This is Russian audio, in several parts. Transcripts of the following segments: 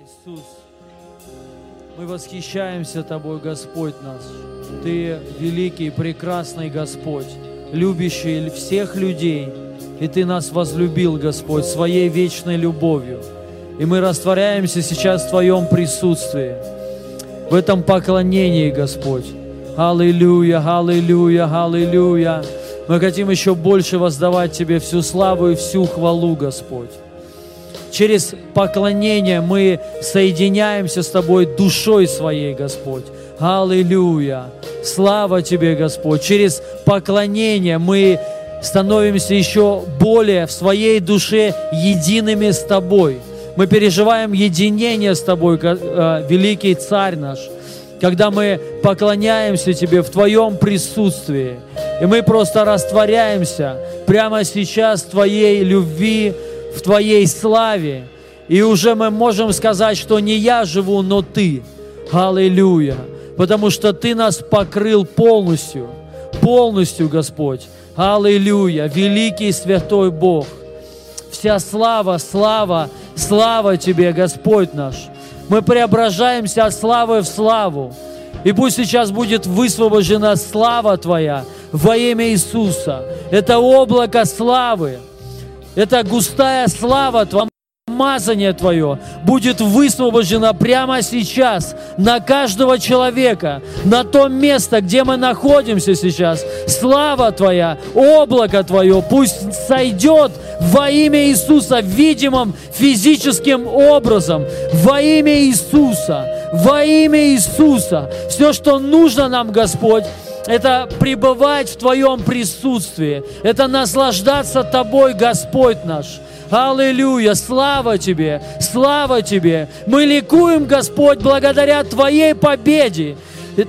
Иисус, мы восхищаемся Тобой, Господь наш. Ты великий, прекрасный Господь, любящий всех людей. И Ты нас возлюбил, Господь, своей вечной любовью. И мы растворяемся сейчас в Твоем присутствии, в этом поклонении, Господь. Аллилуйя, аллилуйя, аллилуйя. Мы хотим еще больше воздавать Тебе всю славу и всю хвалу, Господь. Через поклонение мы соединяемся с Тобой душой своей, Господь. Аллилуйя! Слава Тебе, Господь! Через поклонение мы становимся еще более в своей душе едиными с Тобой. Мы переживаем единение с Тобой, э, великий Царь наш, когда мы поклоняемся Тебе в Твоем присутствии. И мы просто растворяемся прямо сейчас в Твоей любви, в Твоей славе. И уже мы можем сказать, что не я живу, но Ты. Аллилуйя. Потому что Ты нас покрыл полностью. Полностью, Господь. Аллилуйя. Великий святой Бог. Вся слава, слава, слава Тебе, Господь наш. Мы преображаемся от славы в славу. И пусть сейчас будет высвобождена слава Твоя во имя Иисуса. Это облако славы эта густая слава Твоя, помазание Твое будет высвобождено прямо сейчас на каждого человека, на то место, где мы находимся сейчас. Слава Твоя, облако Твое пусть сойдет во имя Иисуса видимым физическим образом, во имя Иисуса, во имя Иисуса. Все, что нужно нам, Господь, это пребывать в Твоем присутствии, это наслаждаться Тобой, Господь наш. Аллилуйя! Слава Тебе! Слава Тебе! Мы ликуем, Господь, благодаря Твоей победе.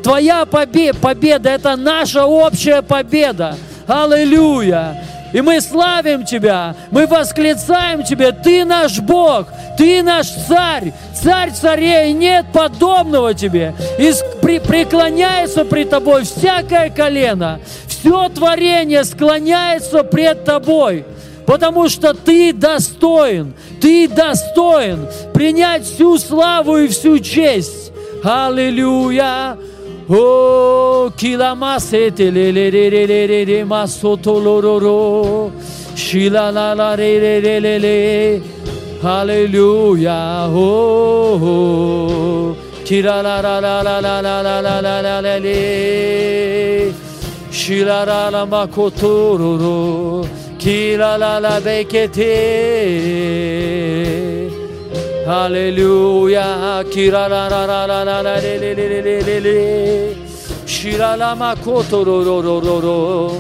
Твоя победа, победа – это наша общая победа. Аллилуйя! И мы славим Тебя, мы восклицаем Тебя, Ты наш Бог, Ты наш Царь, Царь царей, нет подобного Тебе. И при, преклоняется при Тобой всякое колено, все творение склоняется пред Тобой, потому что Ты достоин, Ты достоин принять всю славу и всю честь. Аллилуйя! O kilamase telelelelelele masotolororo şilalalelelelele Haleluya o kiralalalalalalalalalalele. Şilalamakotororo kilalalabeketeee. Аллилуйя, кира ра ра ра ра ра ра ле ле ле ле ле ле ле Шира ла ма ко то ро ро ро ро ро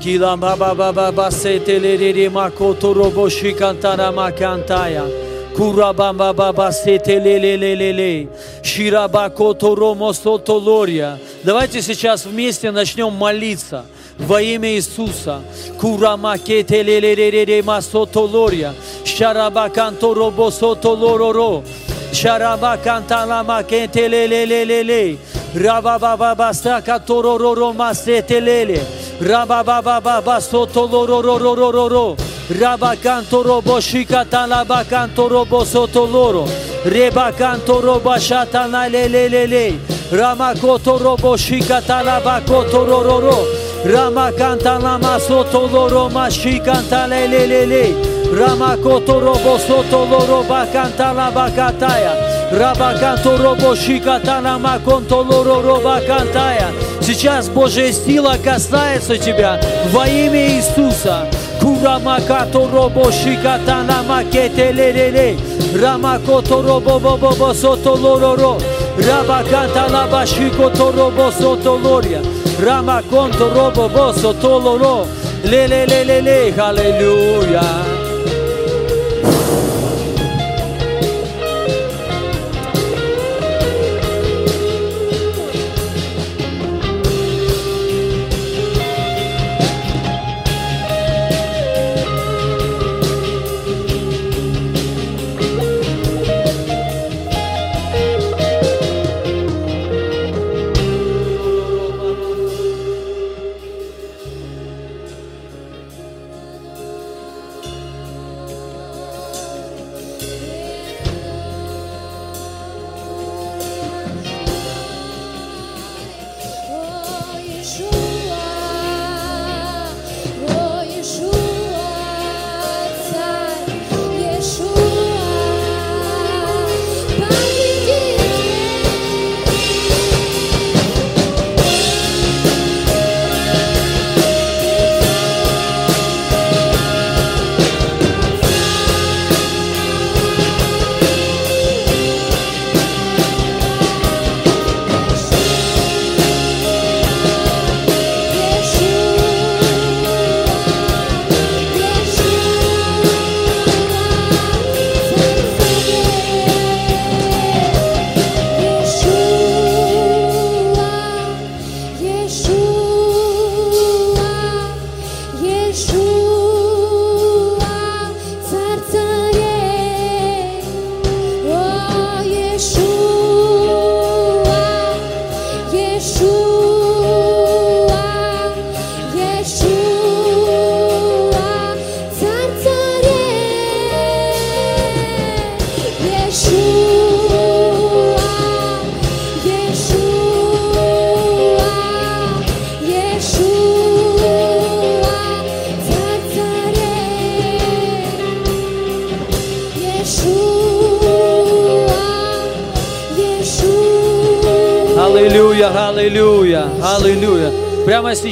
Кила ба ба ба ба ба се те ле ле ле ма кото ро бо ши кантара ма кантая Кура ба ба ба ба се те ле ле ле ле ле Шира ба кото ро мо сото лория Давайте сейчас вместе начнем молиться – во име Исуса. Курама Шараба масотолорија, шарабаканторобо сотолороро, шарабаканталама раба рабабаба сакатороро масетелеле, рабабаба сотолороро, рабаканторобо шикаталабаканторобо сотолоро, ребаканторобо шатаналелелеле, Ramakotoro boshika talaba kotororo Rama canta lama soto loro ma shi canta le le le le. Rama koto robo soto loro ba canta la bakataya. Раба канто робо шикатана маконто лоро роба кантая. Сейчас Божья сила касается тебя во имя Иисуса. Kuramakato robo shikatana makete lelele Ramakoto robo bobo soto lororo Rabakata laba shikoto robo soto loria Rama Gonto Robo Bosso Tololo, le le le le le, hallelujah.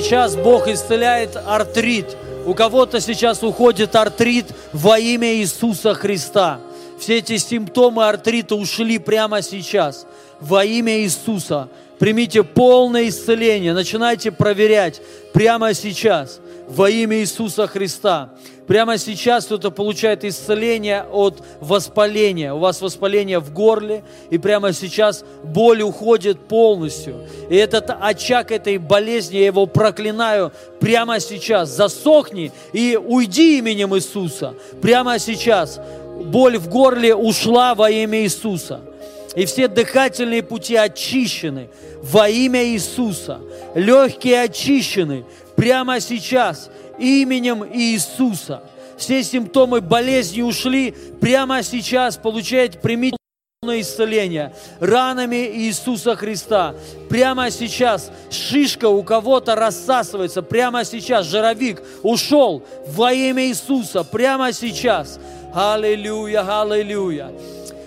Сейчас Бог исцеляет артрит. У кого-то сейчас уходит артрит во имя Иисуса Христа. Все эти симптомы артрита ушли прямо сейчас во имя Иисуса. Примите полное исцеление. Начинайте проверять прямо сейчас во имя Иисуса Христа. Прямо сейчас кто-то получает исцеление от воспаления. У вас воспаление в горле, и прямо сейчас боль уходит полностью. И этот очаг этой болезни, я его проклинаю прямо сейчас. Засохни и уйди именем Иисуса. Прямо сейчас боль в горле ушла во имя Иисуса. И все дыхательные пути очищены во имя Иисуса. Легкие очищены прямо сейчас именем Иисуса. Все симптомы болезни ушли прямо сейчас. Получаете, примите исцеление ранами Иисуса Христа. Прямо сейчас шишка у кого-то рассасывается. Прямо сейчас жировик ушел во имя Иисуса. Прямо сейчас. Аллилуйя, аллилуйя.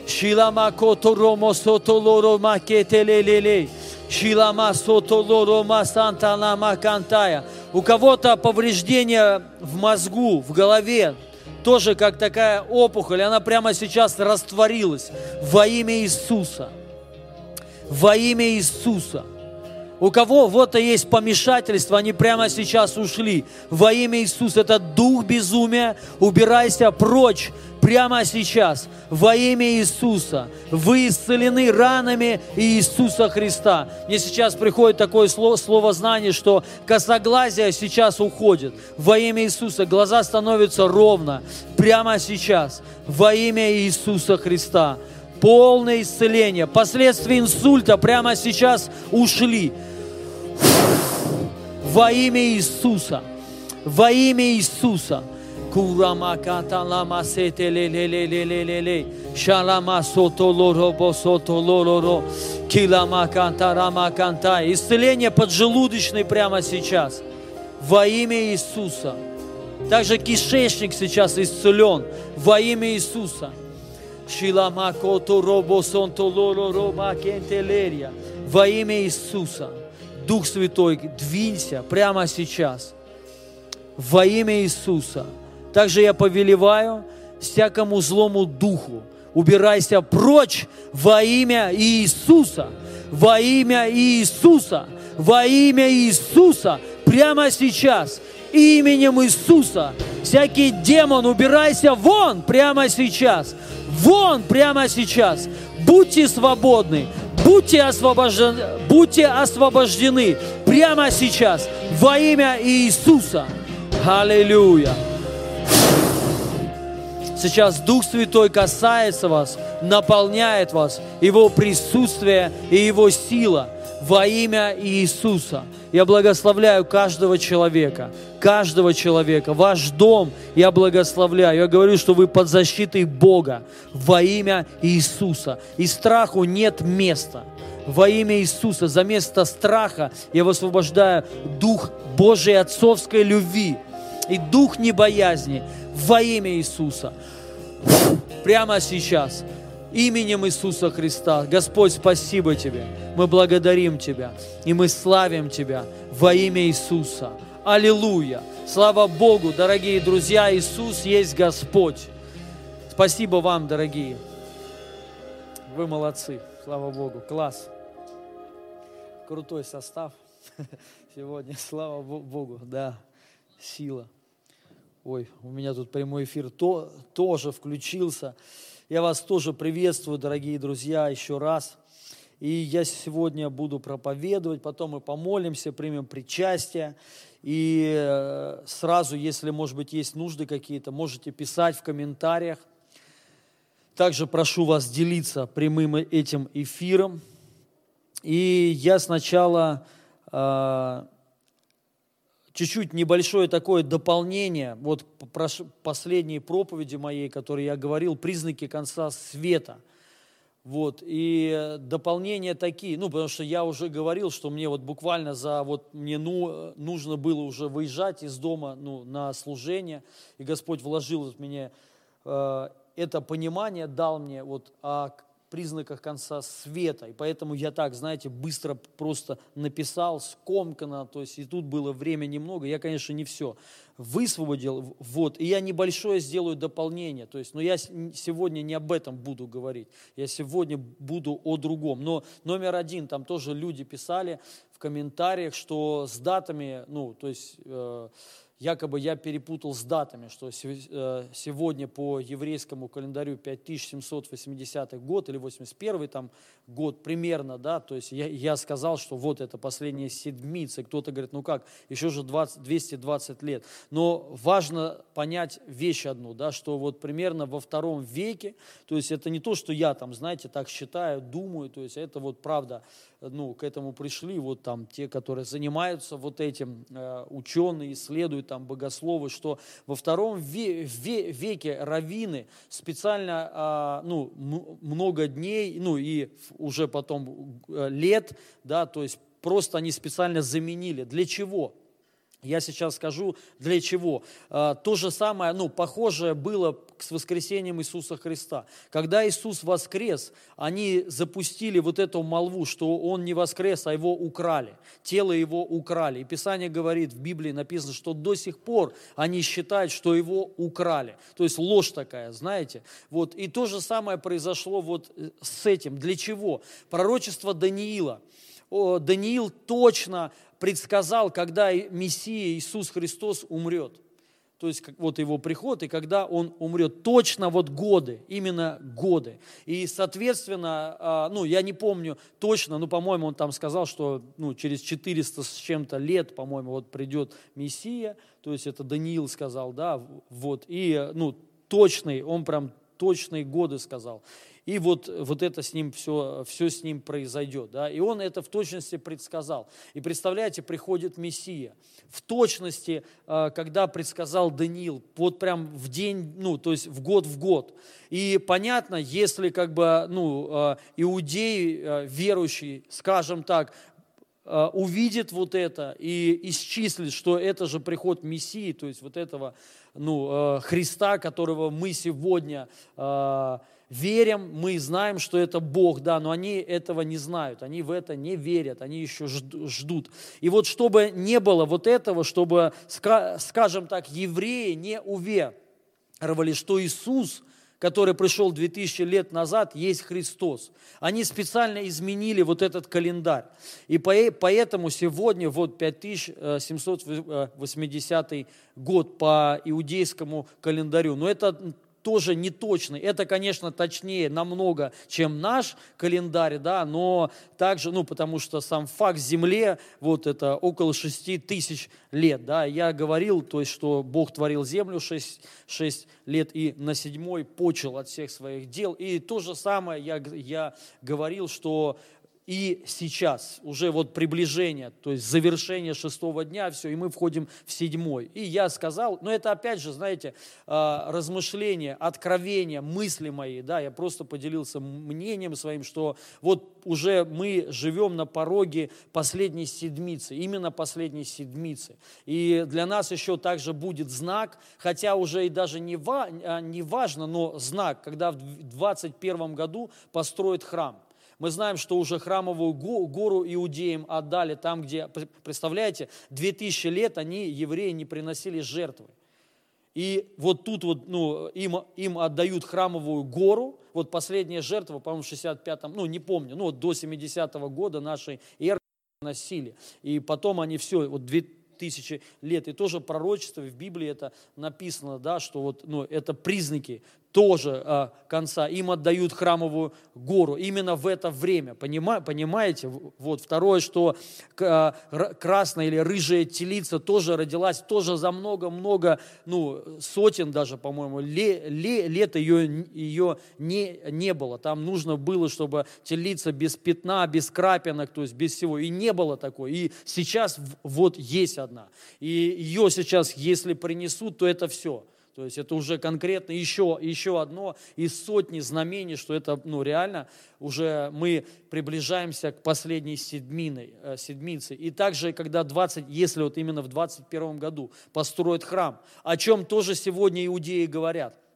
Шилама которомо сотолоро макетелелелей. Шилама сотолоро масантана макантая. У кого-то повреждение в мозгу, в голове, тоже как такая опухоль, она прямо сейчас растворилась во имя Иисуса. Во имя Иисуса. У кого вот то есть помешательство, они прямо сейчас ушли. Во имя Иисуса, это дух безумия, убирайся прочь прямо сейчас. Во имя Иисуса. Вы исцелены ранами Иисуса Христа. Мне сейчас приходит такое слово, слово знание, что косоглазие сейчас уходит. Во имя Иисуса глаза становятся ровно. Прямо сейчас. Во имя Иисуса Христа полное исцеление. Последствия инсульта прямо сейчас ушли. Во имя Иисуса. Во имя Иисуса. Kurama katalama sete le le le le le le le. Сото лоро босото лоро Килама кантарама кантай. Исцеление поджелудочной прямо сейчас. Во имя Иисуса. Также кишечник сейчас исцелен во имя Иисуса. Шилама кото робо сонто лоро рома кентелерия. Во имя Иисуса. Дух Святой, двинься прямо сейчас. Во имя Иисуса. Также я повелеваю всякому злому духу, убирайся прочь во имя Иисуса, во имя Иисуса, во имя Иисуса, прямо сейчас, именем Иисуса. Всякий демон, убирайся вон прямо сейчас, вон прямо сейчас. Будьте свободны, будьте освобождены, будьте освобождены прямо сейчас во имя Иисуса. Аллилуйя. Сейчас Дух Святой касается вас, наполняет вас, Его присутствие и Его сила во имя Иисуса. Я благословляю каждого человека, каждого человека, ваш дом я благословляю. Я говорю, что вы под защитой Бога во имя Иисуса. И страху нет места. Во имя Иисуса, за место страха я высвобождаю дух Божьей отцовской любви и дух небоязни во имя Иисуса. Прямо сейчас, именем Иисуса Христа. Господь, спасибо Тебе. Мы благодарим Тебя и мы славим Тебя во имя Иисуса. Аллилуйя! Слава Богу, дорогие друзья, Иисус есть Господь. Спасибо вам, дорогие. Вы молодцы. Слава Богу. Класс. Крутой состав сегодня. Слава Богу. Да, сила. Ой, у меня тут прямой эфир то, тоже включился. Я вас тоже приветствую, дорогие друзья, еще раз. И я сегодня буду проповедовать, потом мы помолимся, примем причастие. И э, сразу, если, может быть, есть нужды какие-то, можете писать в комментариях. Также прошу вас делиться прямым этим эфиром. И я сначала э, чуть-чуть небольшое такое дополнение, вот последней проповеди моей, которой я говорил, признаки конца света. Вот, и дополнения такие, ну, потому что я уже говорил, что мне вот буквально за, вот мне ну, нужно было уже выезжать из дома, ну, на служение, и Господь вложил в меня э, это понимание, дал мне, вот, а признаках конца света. И поэтому я так, знаете, быстро просто написал, скомканно, то есть и тут было время немного. Я, конечно, не все высвободил, вот, и я небольшое сделаю дополнение, то есть, но я сегодня не об этом буду говорить, я сегодня буду о другом. Но номер один, там тоже люди писали в комментариях, что с датами, ну, то есть... Э, якобы я перепутал с датами, что э, сегодня по еврейскому календарю 5780 год или 81 там год примерно, да, то есть я, я сказал, что вот это последняя седмица, кто-то говорит, ну как, еще же 20, 220 лет. Но важно понять вещь одну, да, что вот примерно во втором веке, то есть это не то, что я там, знаете, так считаю, думаю, то есть это вот правда, ну, к этому пришли вот там те, которые занимаются вот этим, э, ученые, исследуют там богословы, что во втором веке раввины специально, а, ну, много дней, ну, и уже потом э, лет, да, то есть просто они специально заменили. Для чего? Я сейчас скажу, для чего. А, то же самое, ну, похожее было с воскресением Иисуса Христа. Когда Иисус воскрес, они запустили вот эту молву, что Он не воскрес, а Его украли. Тело Его украли. И Писание говорит, в Библии написано, что до сих пор они считают, что Его украли. То есть ложь такая, знаете. Вот. И то же самое произошло вот э, с этим. Для чего? Пророчество Даниила. Даниил точно предсказал, когда Мессия Иисус Христос умрет. То есть вот его приход, и когда он умрет. Точно вот годы, именно годы. И, соответственно, а, ну, я не помню точно, но, по-моему, он там сказал, что ну, через 400 с чем-то лет, по-моему, вот придет Мессия. То есть это Даниил сказал, да, вот. И, ну, точный, он прям точные годы сказал и вот, вот это с ним все, все с ним произойдет. Да? И он это в точности предсказал. И представляете, приходит Мессия. В точности, а, когда предсказал Даниил, вот прям в день, ну, то есть в год в год. И понятно, если как бы, ну, а, иудеи а, верующие, скажем так, увидит вот это и исчислит, что это же приход Мессии, то есть вот этого ну, Христа, которого мы сегодня верим, мы знаем, что это Бог, да, но они этого не знают, они в это не верят, они еще ждут. И вот чтобы не было вот этого, чтобы, скажем так, евреи не уверовали, что Иисус, который пришел 2000 лет назад, есть Христос. Они специально изменили вот этот календарь. И поэтому сегодня вот 5780 год по иудейскому календарю. Но это тоже не точный. Это, конечно, точнее намного, чем наш календарь, да, но также, ну, потому что сам факт Земле, вот это около 6 тысяч лет, да, я говорил, то есть, что Бог творил землю 6, 6 лет и на седьмой почел от всех своих дел. И то же самое я, я говорил, что и сейчас уже вот приближение, то есть завершение шестого дня, все, и мы входим в седьмой. И я сказал, но это опять же, знаете, а, размышления, откровения, мысли мои, да, я просто поделился мнением своим, что вот уже мы живем на пороге последней седмицы, именно последней седмицы. И для нас еще также будет знак, хотя уже и даже не, ва, а, не важно, но знак, когда в 21 году построят храм. Мы знаем, что уже храмовую гору иудеям отдали там, где, представляете, 2000 лет они, евреи, не приносили жертвы. И вот тут вот, ну, им, им отдают храмовую гору, вот последняя жертва, по-моему, в 65-м, ну, не помню, ну, вот до 70-го года нашей эры носили. И потом они все, вот тысячи лет. И тоже пророчество в Библии это написано, да, что вот, ну, это признаки тоже а, конца. Им отдают храмовую гору именно в это время. Понима, понимаете? Вот второе, что а, красная или рыжая телица тоже родилась тоже за много-много, ну, сотен даже, по-моему, ле, ле, лет ее, ее не, не было. Там нужно было, чтобы телица без пятна, без крапинок, то есть без всего. И не было такой. И сейчас вот есть одна. И ее сейчас, если принесут, то это все. То есть это уже конкретно еще, еще одно из сотни знамений, что это ну, реально уже мы приближаемся к последней седминой, э, седмице. И также, когда 20, если вот именно в 21 году построят храм, о чем тоже сегодня иудеи говорят –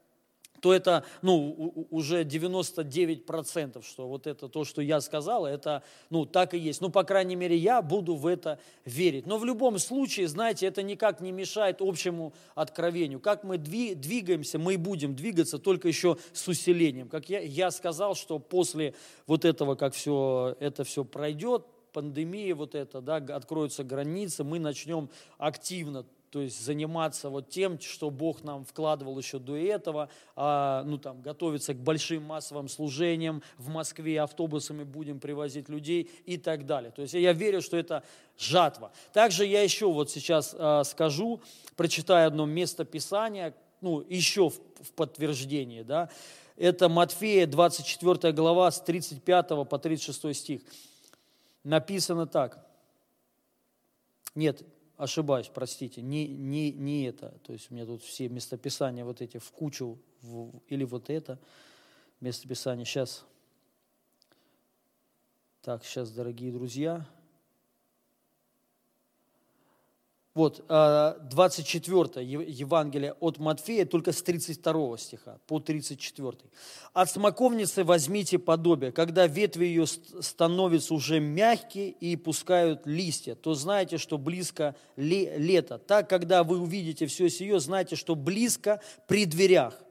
то это ну, уже 99%, что вот это то, что я сказал, это ну, так и есть. Ну, по крайней мере, я буду в это верить. Но в любом случае, знаете, это никак не мешает общему откровению. Как мы двигаемся, мы будем двигаться только еще с усилением. Как я, я сказал, что после вот этого, как все, это все пройдет, пандемия вот это, да, откроются границы, мы начнем активно то есть заниматься вот тем, что Бог нам вкладывал еще до этого, а, ну там готовиться к большим массовым служениям в Москве, автобусами будем привозить людей и так далее. То есть я верю, что это жатва. Также я еще вот сейчас а, скажу, прочитаю одно место Писания, ну еще в, в подтверждение, да, это Матфея 24 глава с 35 по 36 стих. Написано так. Нет, ошибаюсь, простите, не, не, не это. То есть у меня тут все местописания вот эти в кучу, в, или вот это местописание. Сейчас. Так, сейчас, дорогие друзья. Вот, 24 а, Евангелие от Матфея, только с 32 стиха по 34. «От смоковницы возьмите подобие, когда ветви ее становятся уже мягкие и пускают листья, то знаете, что близко лето. Так, когда вы увидите все сие, знайте, что близко при дверях.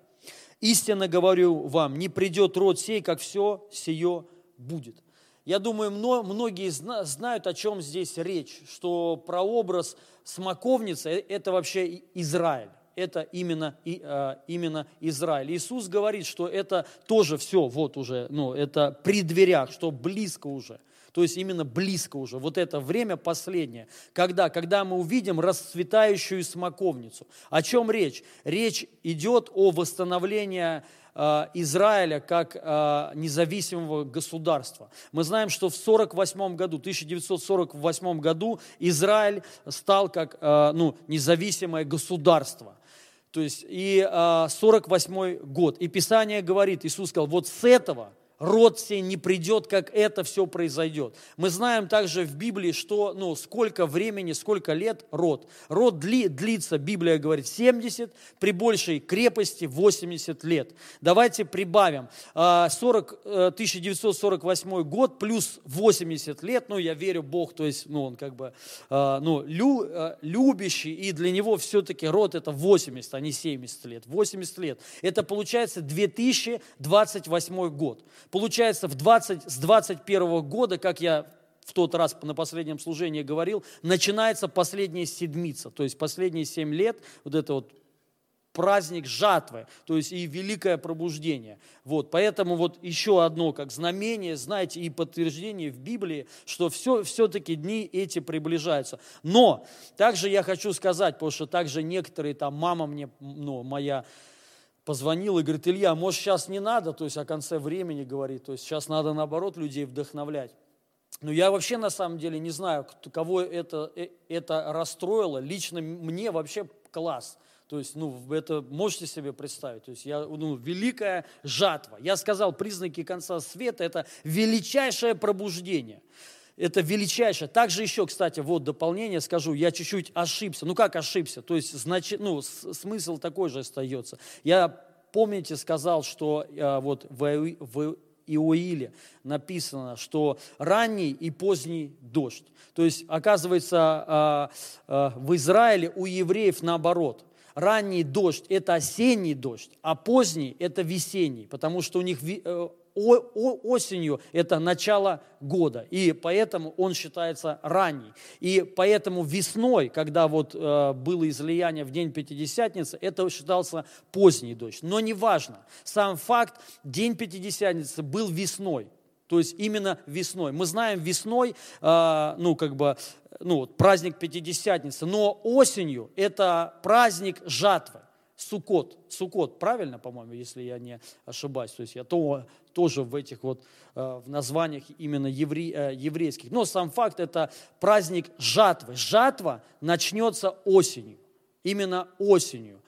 Истинно говорю вам, не придет род сей, как все сие будет». Я думаю, многие знают, о чем здесь речь, что прообраз смоковницы – это вообще Израиль. Это именно, а, именно Израиль. Иисус говорит, что это тоже все, вот уже, ну, это при дверях, что близко уже. То есть именно близко уже, вот это время последнее. Когда? Когда мы увидим расцветающую смоковницу. О чем речь? Речь идет о восстановлении Израиля как э, независимого государства. Мы знаем, что в 1948 году, 1948 году Израиль стал как э, ну, независимое государство. То есть и 48 год. И Писание говорит, Иисус сказал, вот с этого род сей не придет, как это все произойдет. Мы знаем также в Библии, что ну, сколько времени, сколько лет род. Род дли, длится, Библия говорит, 70, при большей крепости 80 лет. Давайте прибавим. 40, а, 1948 э, год плюс 80 лет, ну, я верю, Бог, то есть, ну, он как бы, а, ну, лю, э, любящий, и для него все-таки род это 80, а не 70 лет. 80 лет. Это получается 2028 год. Получается, в 20, с 21 года, как я в тот раз на последнем служении говорил, начинается последняя седмица, то есть последние семь лет, вот это вот праздник жатвы, то есть и великое пробуждение. Вот, поэтому вот еще одно как знамение, знаете, и подтверждение в Библии, что все, все-таки дни эти приближаются. Но также я хочу сказать, потому что также некоторые там, мама мне, ну, моя позвонил и говорит, Илья, может сейчас не надо, то есть о конце времени говорит, то есть сейчас надо наоборот людей вдохновлять. Но я вообще на самом деле не знаю, кого это, э, это расстроило. Лично мне вообще класс. То есть, ну, это можете себе представить. То есть, я, ну, великая жатва. Я сказал, признаки конца света – это величайшее пробуждение это величайшее. Также еще, кстати, вот дополнение скажу, я чуть-чуть ошибся. Ну как ошибся? То есть значит, ну, смысл такой же остается. Я, помните, сказал, что э, вот в, в Иоиле написано, что ранний и поздний дождь. То есть, оказывается, э, э, в Израиле у евреев наоборот – ранний дождь – это осенний дождь, а поздний – это весенний, потому что у них осенью это начало года, и поэтому он считается ранний. И поэтому весной, когда вот э, было излияние в день Пятидесятницы, это считался поздний дождь. Но неважно, сам факт, день Пятидесятницы был весной, то есть именно весной. Мы знаем весной, э, ну как бы, ну праздник Пятидесятницы, но осенью это праздник жатвы. Сукот, Сукот, правильно, по-моему, если я не ошибаюсь. То есть я то, тоже в этих вот э, в названиях именно евре, э, еврейских. Но сам факт это праздник жатвы. Жатва начнется осенью, именно осенью.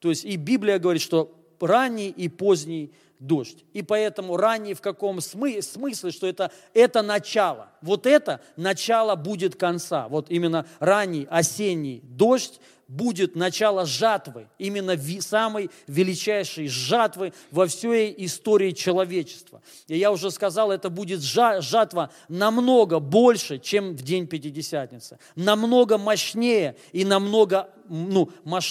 То есть и Библия говорит, что ранний и поздний дождь. И поэтому ранний в каком смы- смысле, что это, это начало. Вот это начало будет конца. Вот именно ранний осенний дождь будет начало жатвы, именно самой величайшей жатвы во всей истории человечества. И я уже сказал, это будет жатва намного больше, чем в день Пятидесятницы, намного мощнее и намного ну,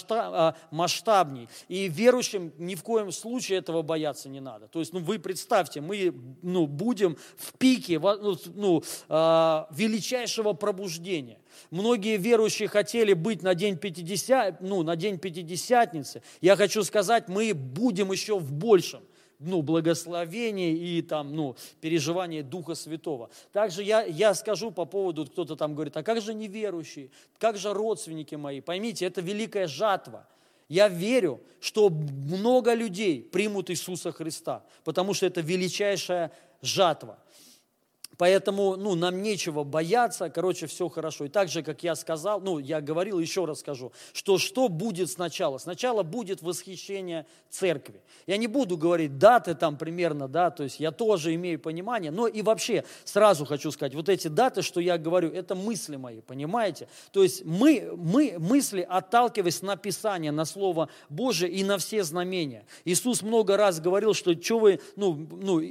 а, масштабней. И верующим ни в коем случае этого бояться не надо. То есть, ну, вы представьте, мы ну, будем в пике ну, ну а, величайшего пробуждения. Многие верующие хотели быть на день, 50, ну, на день Пятидесятницы. Я хочу сказать, мы будем еще в большем ну, благословение и там, ну, переживание Духа Святого. Также я, я скажу по поводу, кто-то там говорит, а как же неверующие, как же родственники мои? Поймите, это великая жатва. Я верю, что много людей примут Иисуса Христа, потому что это величайшая жатва. Поэтому, ну, нам нечего бояться, короче, все хорошо. И так же, как я сказал, ну, я говорил, еще раз скажу, что что будет сначала? Сначала будет восхищение церкви. Я не буду говорить даты там примерно, да, то есть я тоже имею понимание, но и вообще сразу хочу сказать, вот эти даты, что я говорю, это мысли мои, понимаете? То есть мы, мы мысли, отталкиваясь на Писание, на Слово Божие и на все знамения. Иисус много раз говорил, что что вы, ну, ну,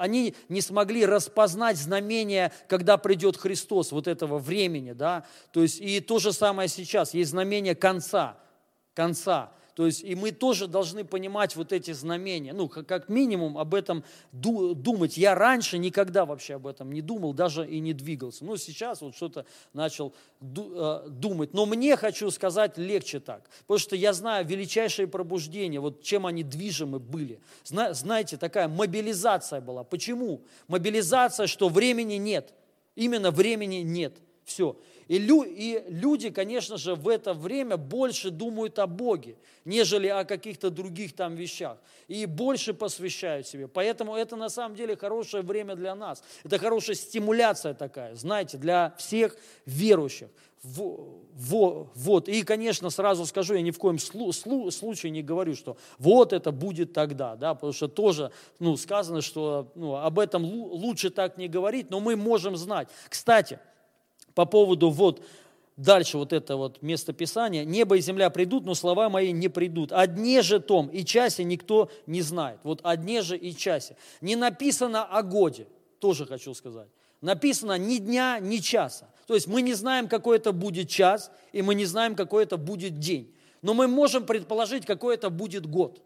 они не смогли распознать знамения знамение, когда придет Христос, вот этого времени, да, то есть и то же самое сейчас, есть знамение конца, конца, то есть и мы тоже должны понимать вот эти знамения, ну, как минимум об этом думать. Я раньше никогда вообще об этом не думал, даже и не двигался. Ну, сейчас вот что-то начал э, думать. Но мне, хочу сказать, легче так, потому что я знаю величайшее пробуждение, вот чем они движимы были. Знаете, такая мобилизация была. Почему? Мобилизация, что времени нет. Именно времени нет. Все. И, лю, и люди, конечно же, в это время больше думают о Боге, нежели о каких-то других там вещах. И больше посвящают себе. Поэтому это на самом деле хорошее время для нас. Это хорошая стимуляция такая, знаете, для всех верующих. Во, вот. И, конечно, сразу скажу, я ни в коем слу, слу, случае не говорю, что вот это будет тогда, да, потому что тоже ну, сказано, что ну, об этом лучше так не говорить, но мы можем знать. Кстати, по поводу вот дальше вот это вот место Писания, небо и земля придут, но слова мои не придут. О дне же том и часе никто не знает. Вот о дне же и часе. Не написано о годе, тоже хочу сказать. Написано ни дня, ни часа. То есть мы не знаем, какой это будет час, и мы не знаем, какой это будет день. Но мы можем предположить, какой это будет год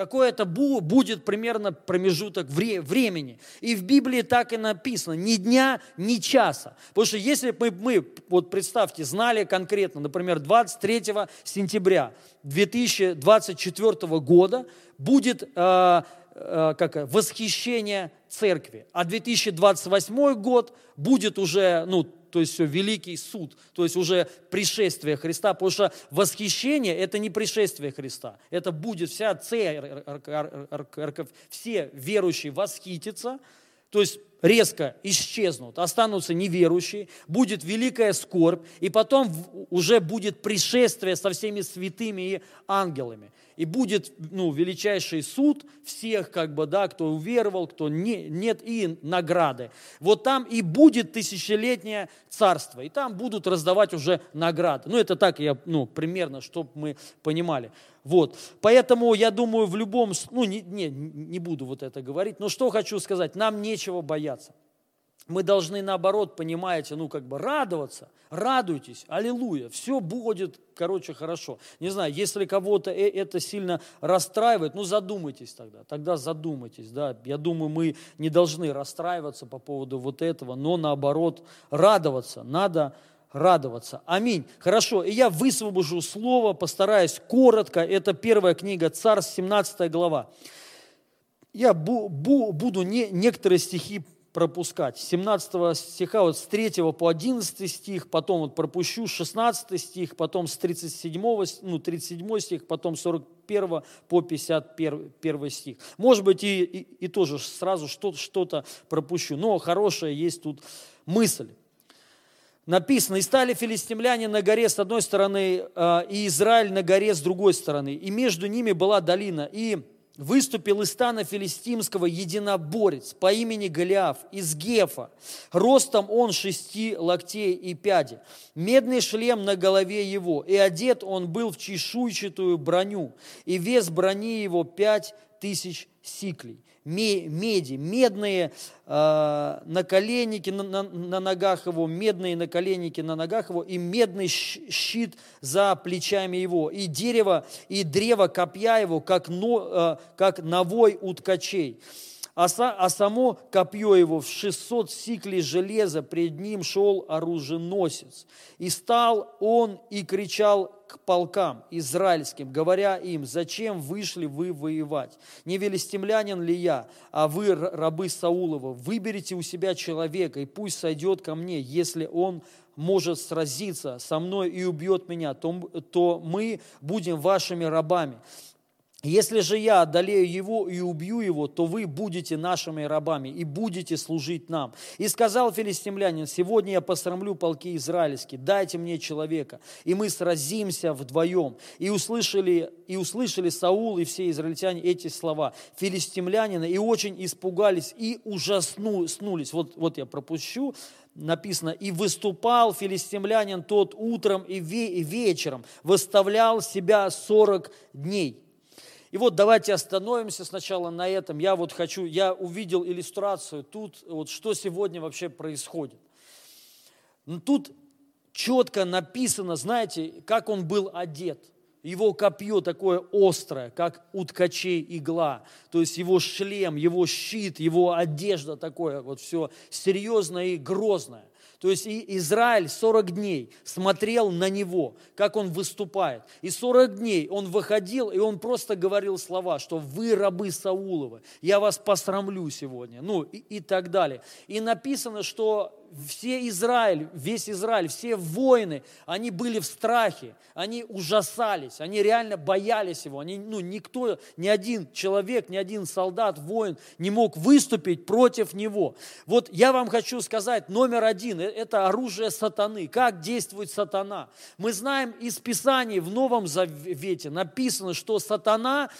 какой это будет примерно промежуток времени. И в Библии так и написано, ни дня, ни часа. Потому что если бы мы вот представьте, знали конкретно, например, 23 сентября 2024 года будет э, э, как, восхищение церкви, а 2028 год будет уже ну, то есть все, великий суд, то есть уже пришествие Христа, потому что восхищение – это не пришествие Христа, это будет вся церковь, все верующие восхитятся, то есть резко исчезнут, останутся неверующие, будет великая скорбь, и потом уже будет пришествие со всеми святыми и ангелами и будет ну, величайший суд всех, как бы, да, кто уверовал, кто не, нет, и награды. Вот там и будет тысячелетнее царство, и там будут раздавать уже награды. Ну, это так я, ну, примерно, чтобы мы понимали. Вот. Поэтому я думаю, в любом, ну, не, не, не буду вот это говорить, но что хочу сказать, нам нечего бояться мы должны наоборот, понимаете, ну как бы радоваться, радуйтесь, аллилуйя, все будет, короче, хорошо. Не знаю, если кого-то э, это сильно расстраивает, ну задумайтесь тогда, тогда задумайтесь, да. Я думаю, мы не должны расстраиваться по поводу вот этого, но наоборот радоваться, надо радоваться. Аминь. Хорошо, и я высвобожу слово, постараюсь коротко, это первая книга Царств, 17 глава. Я бу, бу, буду не, некоторые стихи пропускать. 17 стиха, вот с 3 по 11 стих, потом вот пропущу 16 стих, потом с 37, ну, 37 стих, потом 41 по 51 стих. Может быть, и, и, и тоже сразу что-то что пропущу, но хорошая есть тут мысль. Написано, и стали филистимляне на горе с одной стороны, а, и Израиль на горе с другой стороны, и между ними была долина, и выступил из стана филистимского единоборец по имени Голиаф из Гефа. Ростом он шести локтей и пяди. Медный шлем на голове его, и одет он был в чешуйчатую броню, и вес брони его пять тысяч сиклей меди, медные э, наколенники на, на, на ногах его, медные наколенники на ногах его и медный щит за плечами его, и дерево, и древо копья его, как, но, э, как навой у ткачей а, а само копье его в 600 сиклей железа, пред ним шел оруженосец. И стал он и кричал к полкам израильским, говоря им, зачем вышли вы воевать? Не велестемлянин ли я, а вы рабы Саулова? Выберите у себя человека, и пусть сойдет ко мне, если он может сразиться со мной и убьет меня, то, то мы будем вашими рабами. Если же я одолею его и убью его, то вы будете нашими рабами и будете служить нам. И сказал филистимлянин, сегодня я посрамлю полки израильские, дайте мне человека, и мы сразимся вдвоем. И услышали, и услышали Саул и все израильтяне эти слова филистимлянина, и очень испугались и ужаснулись. Вот, вот я пропущу, написано, и выступал филистимлянин тот утром и вечером, выставлял себя сорок дней. И вот давайте остановимся сначала на этом. Я вот хочу, я увидел иллюстрацию тут, вот что сегодня вообще происходит. Ну, тут четко написано, знаете, как он был одет. Его копье такое острое, как у ткачей игла. То есть его шлем, его щит, его одежда такое, вот все серьезное и грозное. То есть Израиль 40 дней смотрел на него, как он выступает. И 40 дней он выходил, и он просто говорил слова, что вы рабы Саулова, я вас посрамлю сегодня, ну и, и так далее. И написано, что все Израиль, весь Израиль, все воины, они были в страхе, они ужасались, они реально боялись его. Они, ну, никто, ни один человек, ни один солдат, воин не мог выступить против него. Вот я вам хочу сказать, номер один, э, это оружие сатаны. Как действует сатана? Мы знаем из Писаний в Новом Завете написано, что сатана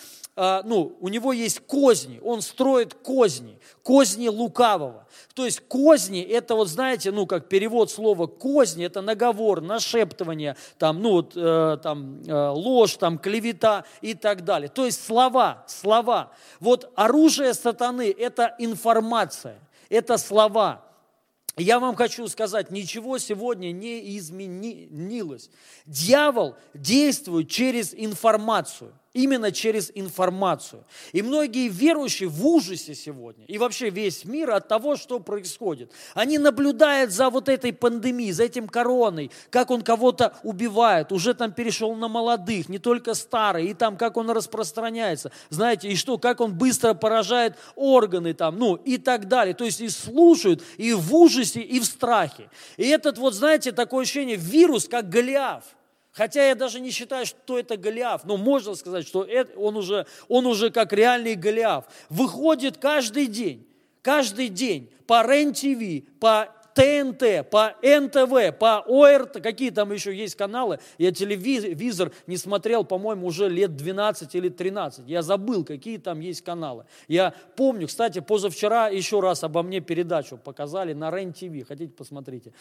ну, у него есть козни, он строит козни, козни лукавого. То есть козни, это вот знаете, ну, как перевод слова козни, это наговор, нашептывание, там, ну, вот, э, там, э, ложь, там, клевета и так далее. То есть слова, слова. Вот оружие сатаны – это информация, это слова. Я вам хочу сказать, ничего сегодня не изменилось. Дьявол действует через информацию именно через информацию. И многие верующие в ужасе сегодня, и вообще весь мир от того, что происходит. Они наблюдают за вот этой пандемией, за этим короной, как он кого-то убивает, уже там перешел на молодых, не только старые, и там как он распространяется, знаете, и что, как он быстро поражает органы там, ну и так далее. То есть и слушают, и в ужасе, и в страхе. И этот вот, знаете, такое ощущение, вирус, как Голиаф – Хотя я даже не считаю, что это Голиаф, но можно сказать, что это, он, уже, он уже как реальный Голиаф. Выходит каждый день, каждый день по РЕН-ТВ, по ТНТ, по НТВ, по ОРТ, какие там еще есть каналы. Я телевизор не смотрел, по-моему, уже лет 12 или 13. Я забыл, какие там есть каналы. Я помню, кстати, позавчера еще раз обо мне передачу показали на РЕН-ТВ. Хотите, посмотрите.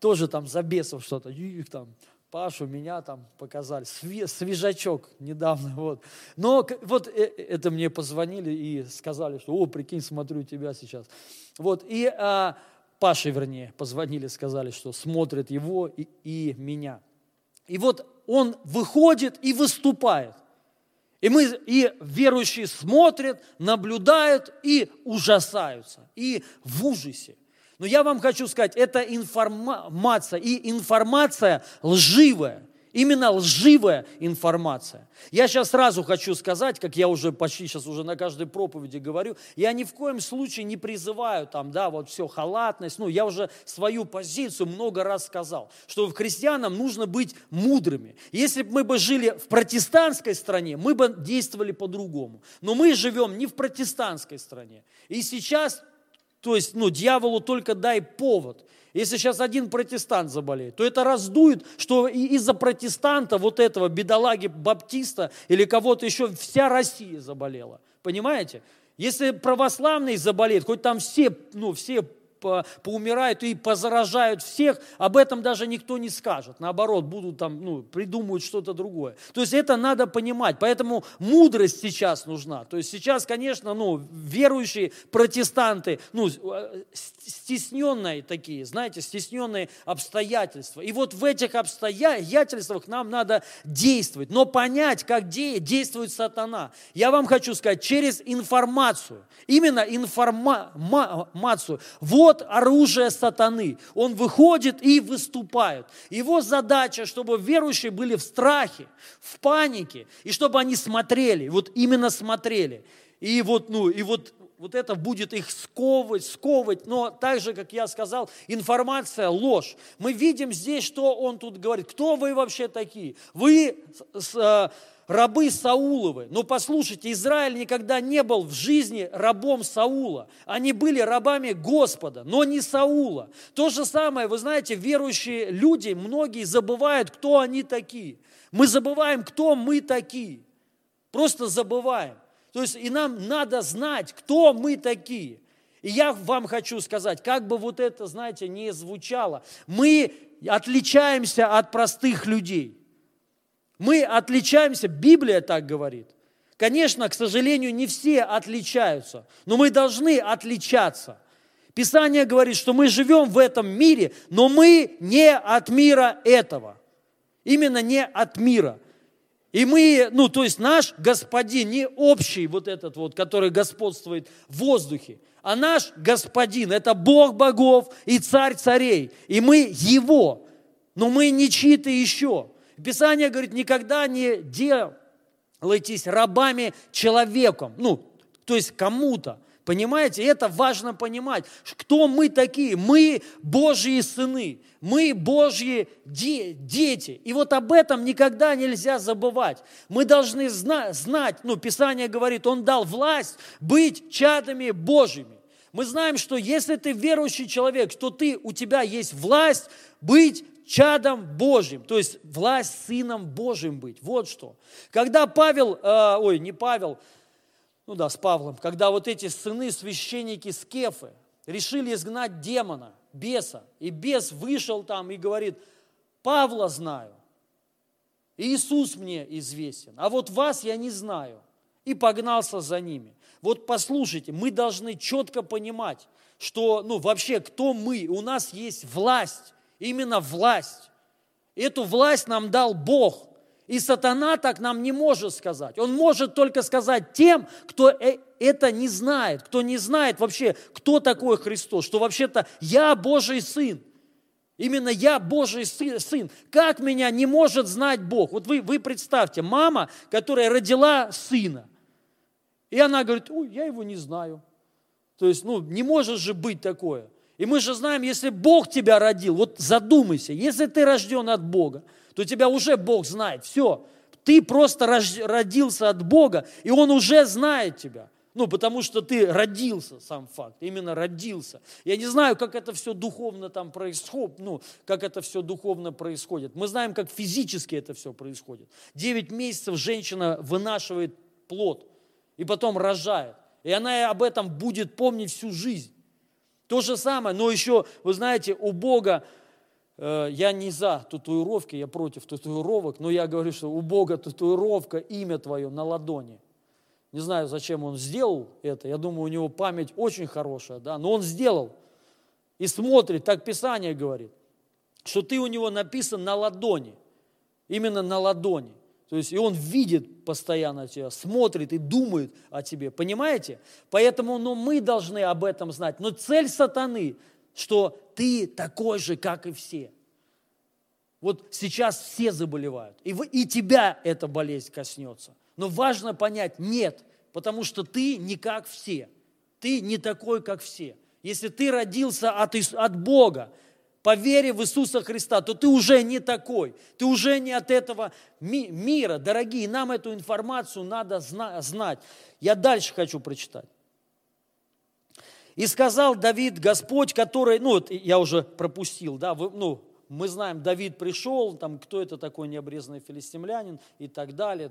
Тоже там за бесов что-то. Их там Пашу, меня там показали, свежачок недавно. Вот. Но вот э, это мне позвонили и сказали, что, о, прикинь, смотрю тебя сейчас. Вот, и а, Паше, вернее, позвонили, сказали, что смотрят его и, и меня. И вот он выходит и выступает. И мы, и верующие смотрят, наблюдают и ужасаются, и в ужасе. Но я вам хочу сказать, это информация, и информация лживая, именно лживая информация. Я сейчас сразу хочу сказать, как я уже почти сейчас уже на каждой проповеди говорю, я ни в коем случае не призываю там, да, вот все, халатность, ну, я уже свою позицию много раз сказал, что христианам нужно быть мудрыми. Если бы мы бы жили в протестантской стране, мы бы действовали по-другому. Но мы живем не в протестантской стране. И сейчас то есть, ну, дьяволу только дай повод. Если сейчас один протестант заболеет, то это раздует, что из-за протестанта, вот этого бедолаги баптиста или кого-то еще, вся Россия заболела. Понимаете? Если православный заболеет, хоть там все, ну, все поумирают и позаражают всех, об этом даже никто не скажет. Наоборот, будут там, ну, придумают что-то другое. То есть это надо понимать. Поэтому мудрость сейчас нужна. То есть сейчас, конечно, ну, верующие протестанты, ну, э, стесненные такие, знаете, стесненные обстоятельства. И вот в этих обстоятельствах нам надо действовать. Но понять, как действует сатана. Я вам хочу сказать, через информацию. Именно информацию. Вот вот оружие сатаны. Он выходит и выступает. Его задача, чтобы верующие были в страхе, в панике, и чтобы они смотрели, вот именно смотрели. И вот, ну, и вот вот это будет их сковывать, сковывать, но так же, как я сказал, информация – ложь. Мы видим здесь, что он тут говорит. Кто вы вообще такие? Вы э, рабы Сауловы. Но послушайте, Израиль никогда не был в жизни рабом Саула. Они были рабами Господа, но не Саула. То же самое, вы знаете, верующие люди, многие забывают, кто они такие. Мы забываем, кто мы такие. Просто забываем. То есть и нам надо знать, кто мы такие. И я вам хочу сказать, как бы вот это, знаете, не звучало, мы отличаемся от простых людей. Мы отличаемся, Библия так говорит. Конечно, к сожалению, не все отличаются, но мы должны отличаться. Писание говорит, что мы живем в этом мире, но мы не от мира этого. Именно не от мира. И мы, ну, то есть наш господин не общий вот этот вот, который господствует в воздухе, а наш господин – это Бог богов и царь царей. И мы его, но мы не чьи-то еще. Писание говорит, никогда не делайтесь рабами человеком, ну, то есть кому-то. Понимаете, это важно понимать. Кто мы такие? Мы Божьи сыны, мы Божьи де- дети. И вот об этом никогда нельзя забывать. Мы должны зна- знать, ну, Писание говорит, Он дал власть быть чадами Божьими. Мы знаем, что если ты верующий человек, что ты, у тебя есть власть быть чадом Божьим, то есть власть Сыном Божьим быть. Вот что. Когда Павел, э, ой, не Павел, ну да, с Павлом, когда вот эти сыны, священники Скефы, решили изгнать демона, беса, и бес вышел там и говорит, Павла знаю, Иисус мне известен, а вот вас я не знаю. И погнался за ними. Вот послушайте, мы должны четко понимать, что, ну, вообще, кто мы? У нас есть власть именно власть. Эту власть нам дал Бог. И сатана так нам не может сказать. Он может только сказать тем, кто э, это не знает, кто не знает вообще, кто такой Христос, что вообще-то я Божий Сын. Именно я Божий сын. Как меня не может знать Бог? Вот вы, вы представьте, мама, которая родила сына. И она говорит, ой, я его не знаю. То есть, ну, не может же быть такое. И мы же знаем, если Бог тебя родил, вот задумайся, если ты рожден от Бога, то тебя уже Бог знает, все. Ты просто родился от Бога, и Он уже знает тебя. Ну, потому что ты родился, сам факт, именно родился. Я не знаю, как это все духовно там происходит, ну, как это все духовно происходит. Мы знаем, как физически это все происходит. Девять месяцев женщина вынашивает плод и потом рожает. И она об этом будет помнить всю жизнь. То же самое, но еще, вы знаете, у Бога, э, я не за татуировки, я против татуировок, но я говорю, что у Бога татуировка, имя твое на ладони. Не знаю, зачем он сделал это, я думаю, у него память очень хорошая, да, но он сделал. И смотрит, так Писание говорит, что ты у него написан на ладони, именно на ладони. То есть и он видит постоянно тебя, смотрит и думает о тебе. Понимаете? Поэтому ну, мы должны об этом знать. Но цель сатаны, что ты такой же, как и все. Вот сейчас все заболевают. И, вы, и тебя эта болезнь коснется. Но важно понять, нет, потому что ты не как все. Ты не такой, как все. Если ты родился от, от Бога, по вере в Иисуса Христа, то ты уже не такой, ты уже не от этого ми- мира. Дорогие, нам эту информацию надо зна- знать. Я дальше хочу прочитать. И сказал Давид, Господь, который, ну, вот я уже пропустил, да, вы, ну, мы знаем, Давид пришел, там, кто это такой необрезанный филистимлянин и так далее.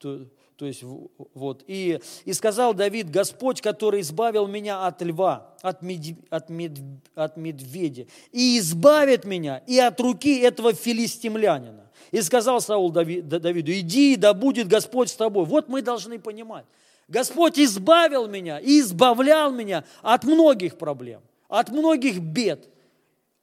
То, то есть, вот. И, и сказал Давид, Господь, который избавил меня от льва, от, медь, от, мед, от медведя, и избавит меня и от руки этого филистимлянина. И сказал Саул Давиду, иди, да будет Господь с тобой. Вот мы должны понимать. Господь избавил меня и избавлял меня от многих проблем, от многих бед,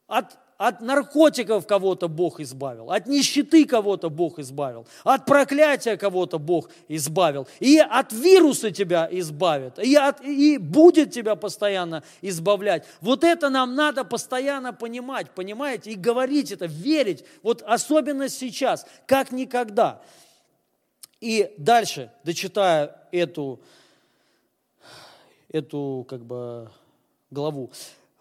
от, от наркотиков кого-то Бог избавил, от нищеты кого-то Бог избавил, от проклятия кого-то Бог избавил, и от вируса тебя избавит, и, от, и будет тебя постоянно избавлять. Вот это нам надо постоянно понимать, понимаете, и говорить это, верить, вот особенно сейчас, как никогда. И дальше, дочитая эту, эту как бы главу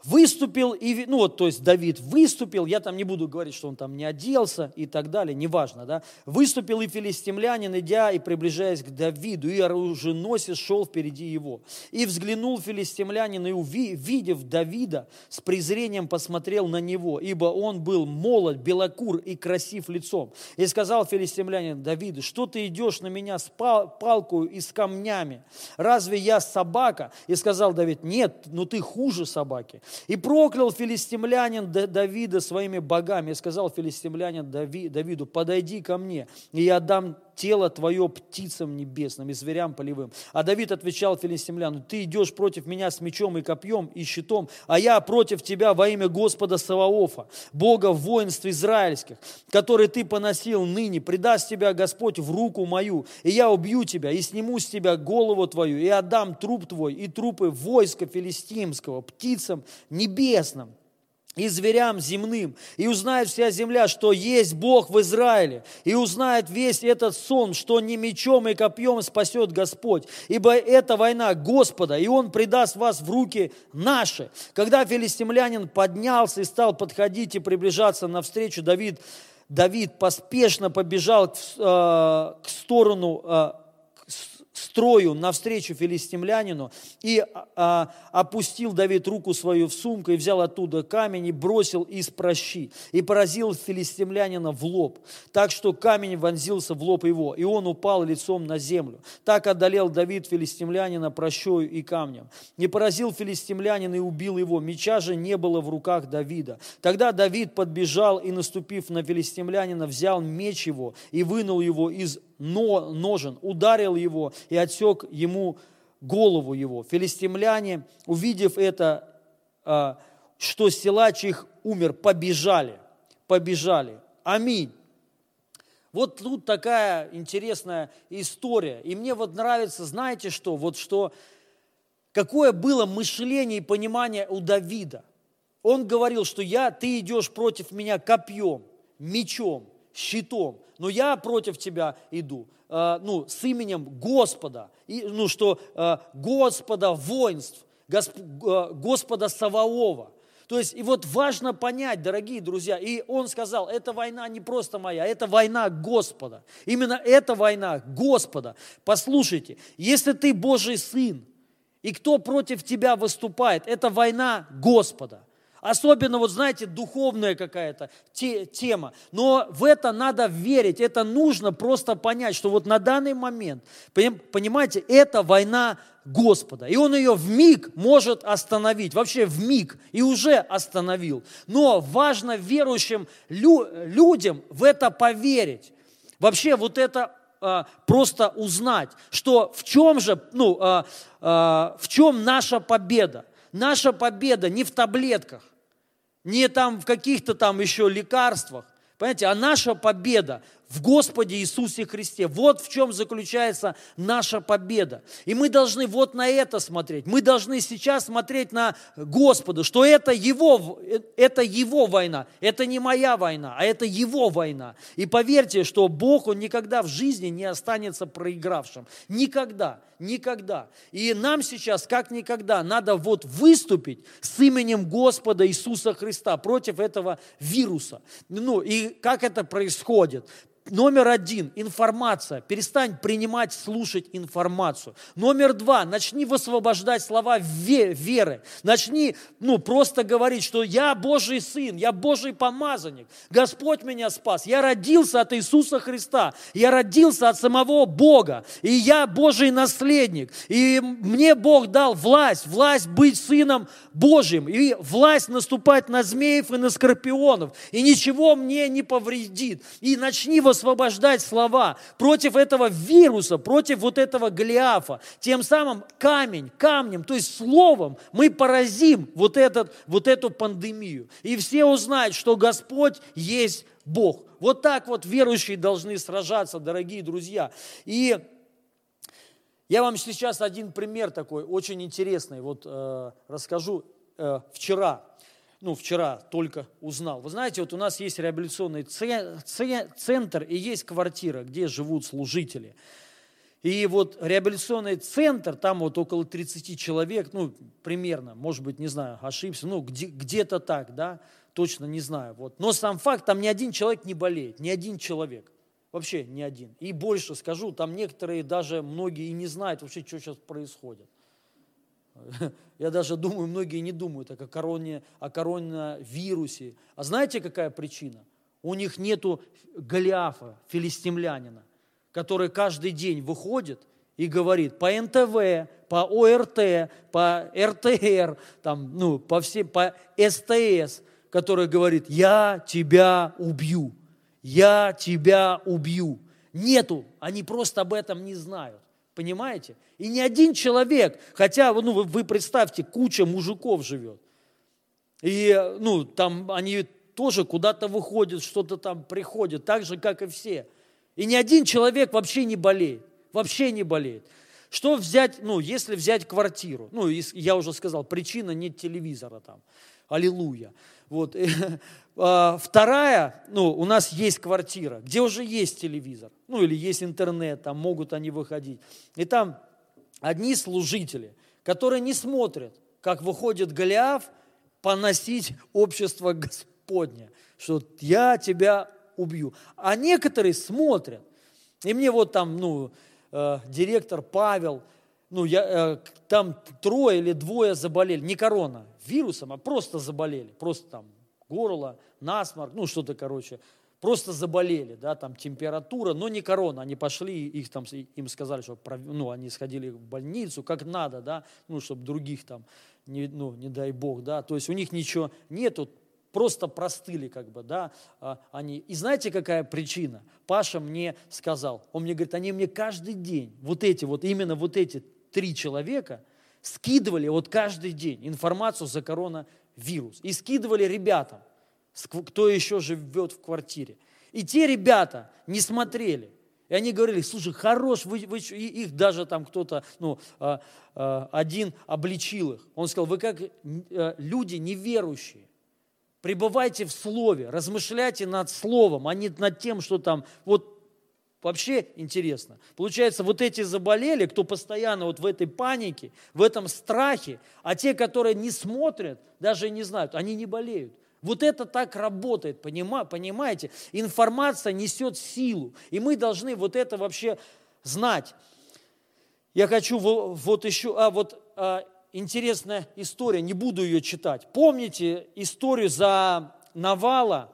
выступил, и, ну вот, то есть Давид выступил, я там не буду говорить, что он там не оделся и так далее, неважно, да, выступил и филистимлянин, идя и приближаясь к Давиду, и оруженосец шел впереди его. И взглянул филистимлянин, и увидев Давида, с презрением посмотрел на него, ибо он был молод, белокур и красив лицом. И сказал филистимлянин Давиду, что ты идешь на меня с пал палкой и с камнями? Разве я собака? И сказал Давид, нет, но ты хуже собаки. И проклял филистимлянин Давида своими богами. И сказал филистимлянин Давиду, подойди ко мне, и я дам тело твое птицам небесным и зверям полевым. А Давид отвечал филистимляну, ты идешь против меня с мечом и копьем и щитом, а я против тебя во имя Господа Саваофа, Бога воинств израильских, который ты поносил ныне, предаст тебя Господь в руку мою, и я убью тебя, и сниму с тебя голову твою, и отдам труп твой, и трупы войска филистимского, птицам небесным и зверям земным, и узнает вся земля, что есть Бог в Израиле, и узнает весь этот сон, что не мечом и копьем спасет Господь, ибо это война Господа, и Он предаст вас в руки наши. Когда филистимлянин поднялся и стал подходить и приближаться навстречу, Давид, Давид поспешно побежал к, э, к сторону э, строю навстречу филистимлянину, и а, опустил Давид руку свою в сумку, и взял оттуда камень, и бросил из прощи, и поразил филистимлянина в лоб, так что камень вонзился в лоб его, и он упал лицом на землю. Так одолел Давид филистимлянина прощою и камнем. И поразил филистимлянин и убил его, меча же не было в руках Давида. Тогда Давид подбежал и, наступив на филистимлянина, взял меч его и вынул его из но, ножен, ударил его и отсек ему голову его. Филистимляне, увидев это, а, что силач их умер, побежали, побежали. Аминь. Вот тут такая интересная история. И мне вот нравится, знаете что, вот что, какое было мышление и понимание у Давида. Он говорил, что я, ты идешь против меня копьем, мечом, щитом, но я против тебя иду, э, ну, с именем Господа, и, ну, что э, Господа воинств, Госп, э, Господа Саваова. То есть, и вот важно понять, дорогие друзья, и он сказал, эта война не просто моя, это война Господа. Именно эта война Господа. Послушайте, если ты Божий сын, и кто против тебя выступает, это война Господа. Особенно, вот знаете, духовная какая-то те, тема. Но в это надо верить, это нужно просто понять, что вот на данный момент, понимаете, это война Господа. И Он ее в миг может остановить, вообще в миг, и уже остановил. Но важно верующим лю, людям в это поверить. Вообще вот это а, просто узнать, что в чем же, ну, а, а, в чем наша победа. Наша победа не в таблетках, не там в каких-то там еще лекарствах, понимаете, а наша победа в Господе Иисусе Христе. Вот в чем заключается наша победа. И мы должны вот на это смотреть. Мы должны сейчас смотреть на Господа, что это Его, это Его война. Это не моя война, а это Его война. И поверьте, что Бог, Он никогда в жизни не останется проигравшим. Никогда. Никогда. И нам сейчас, как никогда, надо вот выступить с именем Господа Иисуса Христа против этого вируса. Ну, и как это происходит? Номер один – информация. Перестань принимать, слушать информацию. Номер два – начни высвобождать слова веры. Начни ну, просто говорить, что я Божий сын, я Божий помазанник. Господь меня спас. Я родился от Иисуса Христа. Я родился от самого Бога. И я Божий наследник. И мне Бог дал власть, власть быть сыном Божьим. И власть наступать на змеев и на скорпионов. И ничего мне не повредит. И начни высвобождать высвобождать слова против этого вируса, против вот этого Голиафа. Тем самым камень, камнем, то есть словом мы поразим вот, этот, вот эту пандемию. И все узнают, что Господь есть Бог. Вот так вот верующие должны сражаться, дорогие друзья. И я вам сейчас один пример такой, очень интересный, вот э, расскажу. Э, вчера ну, вчера только узнал. Вы знаете, вот у нас есть реабилитационный центр и есть квартира, где живут служители. И вот реабилитационный центр, там вот около 30 человек, ну, примерно, может быть, не знаю, ошибся, ну, где, где-то так, да, точно не знаю. Вот. Но сам факт, там ни один человек не болеет, ни один человек. Вообще ни один. И больше скажу, там некоторые даже, многие и не знают вообще, что сейчас происходит. Я даже думаю, многие не думают о, короне, о коронавирусе. А знаете, какая причина? У них нету Голиафа, филистимлянина, который каждый день выходит и говорит по НТВ, по ОРТ, по РТР, там, ну, по, все, по СТС, который говорит, я тебя убью, я тебя убью. Нету, они просто об этом не знают. Понимаете? И ни один человек, хотя ну, вы, вы представьте, куча мужиков живет. И ну, там они тоже куда-то выходят, что-то там приходят, так же, как и все. И ни один человек вообще не болеет. Вообще не болеет. Что взять, ну, если взять квартиру? Ну, я уже сказал, причина нет телевизора там. Аллилуйя. Вот. А, вторая, ну, у нас есть квартира, где уже есть телевизор, ну, или есть интернет, там могут они выходить. И там одни служители, которые не смотрят, как выходит Голиаф поносить общество Господня, что я тебя убью. А некоторые смотрят. И мне вот там, ну, э, директор Павел, ну, я, э, там трое или двое заболели, не корона, вирусом, а просто заболели, просто там горло, насморк, ну что-то, короче, просто заболели, да, там температура, но не корона, они пошли, их там, им сказали, что, ну, они сходили в больницу, как надо, да, ну, чтобы других там, не, ну, не дай бог, да, то есть у них ничего нету, просто простыли, как бы, да, а, они. И знаете, какая причина? Паша мне сказал, он мне говорит, они мне каждый день, вот эти вот, именно вот эти три человека, скидывали вот каждый день информацию за коронавирус. И скидывали ребятам, кто еще живет в квартире. И те ребята не смотрели. И они говорили, слушай, хорош, вы, вы, и их даже там кто-то, ну, а, а, один обличил их. Он сказал, вы как а, люди неверующие, пребывайте в слове, размышляйте над словом, а не над тем, что там, вот Вообще интересно. Получается, вот эти заболели, кто постоянно вот в этой панике, в этом страхе, а те, которые не смотрят, даже не знают, они не болеют. Вот это так работает, понимаете? Информация несет силу, и мы должны вот это вообще знать. Я хочу вот еще, а вот а, интересная история, не буду ее читать. Помните историю за Навала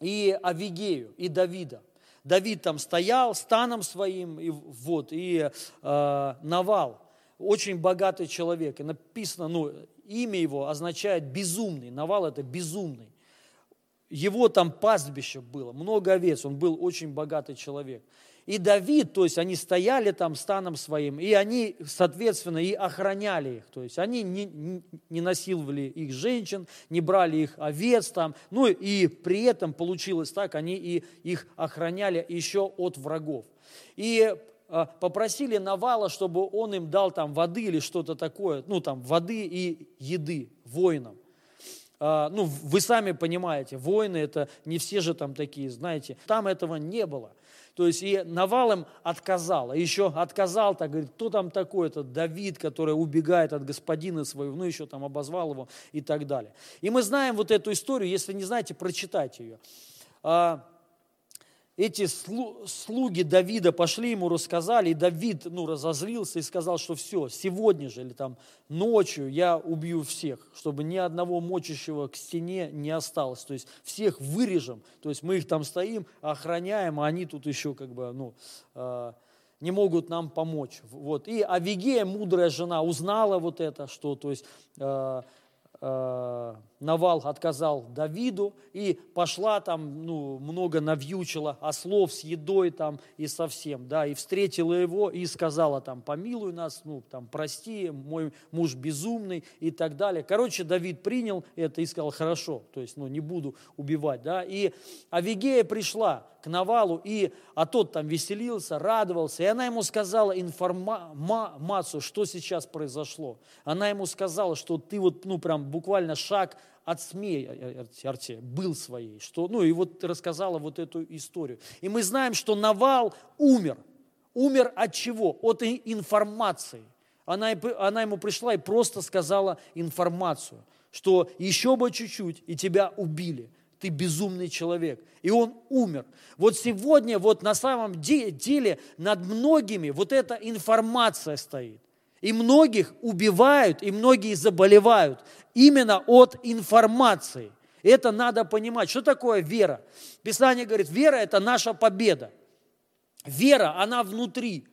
и Авигею, и Давида? Давид там стоял станом своим, и, вот, и э, Навал, очень богатый человек, и написано, ну, имя его означает безумный, Навал это безумный. Его там пастбище было, много овец, он был очень богатый человек. И Давид, то есть они стояли там станом своим, и они, соответственно, и охраняли их. То есть они не, не насиловали их женщин, не брали их овец там. Ну и при этом получилось так, они и их охраняли еще от врагов. И а, попросили Навала, чтобы он им дал там воды или что-то такое, ну там воды и еды воинам. а, ну, вы сами понимаете, войны это не все же там такие, знаете, там этого не было. То есть и Навал им отказал, а еще отказал, так говорит, кто там такой, это Давид, который убегает от господина своего, ну еще там обозвал его и так далее. И мы знаем вот эту историю, если не знаете, прочитайте ее. А, эти слуги Давида пошли ему, рассказали, и Давид ну, разозлился и сказал, что все, сегодня же или там ночью я убью всех, чтобы ни одного мочащего к стене не осталось. То есть всех вырежем, то есть мы их там стоим, охраняем, а они тут еще как бы, ну, э, не могут нам помочь. Вот. И Авигея, мудрая жена, узнала вот это, что, то есть, э, э, Навал отказал Давиду и пошла там, ну, много навьючила ослов с едой там и совсем, да, и встретила его и сказала там, помилуй нас, ну, там, прости, мой муж безумный и так далее. Короче, Давид принял это и сказал, хорошо, то есть, ну, не буду убивать, да, и Авигея пришла к Навалу, и, а тот там веселился, радовался, и она ему сказала информацию, что сейчас произошло. Она ему сказала, что ты вот, ну, прям буквально шаг от смерти был своей. Что, ну и вот рассказала вот эту историю. И мы знаем, что Навал умер. Умер от чего? От информации. Она, она ему пришла и просто сказала информацию, что еще бы чуть-чуть, и тебя убили. Ты безумный человек. И он умер. Вот сегодня вот на самом деле над многими вот эта информация стоит. И многих убивают, и многие заболевают именно от информации. Это надо понимать. Что такое вера? Писание говорит, вера – это наша победа. Вера, она внутри.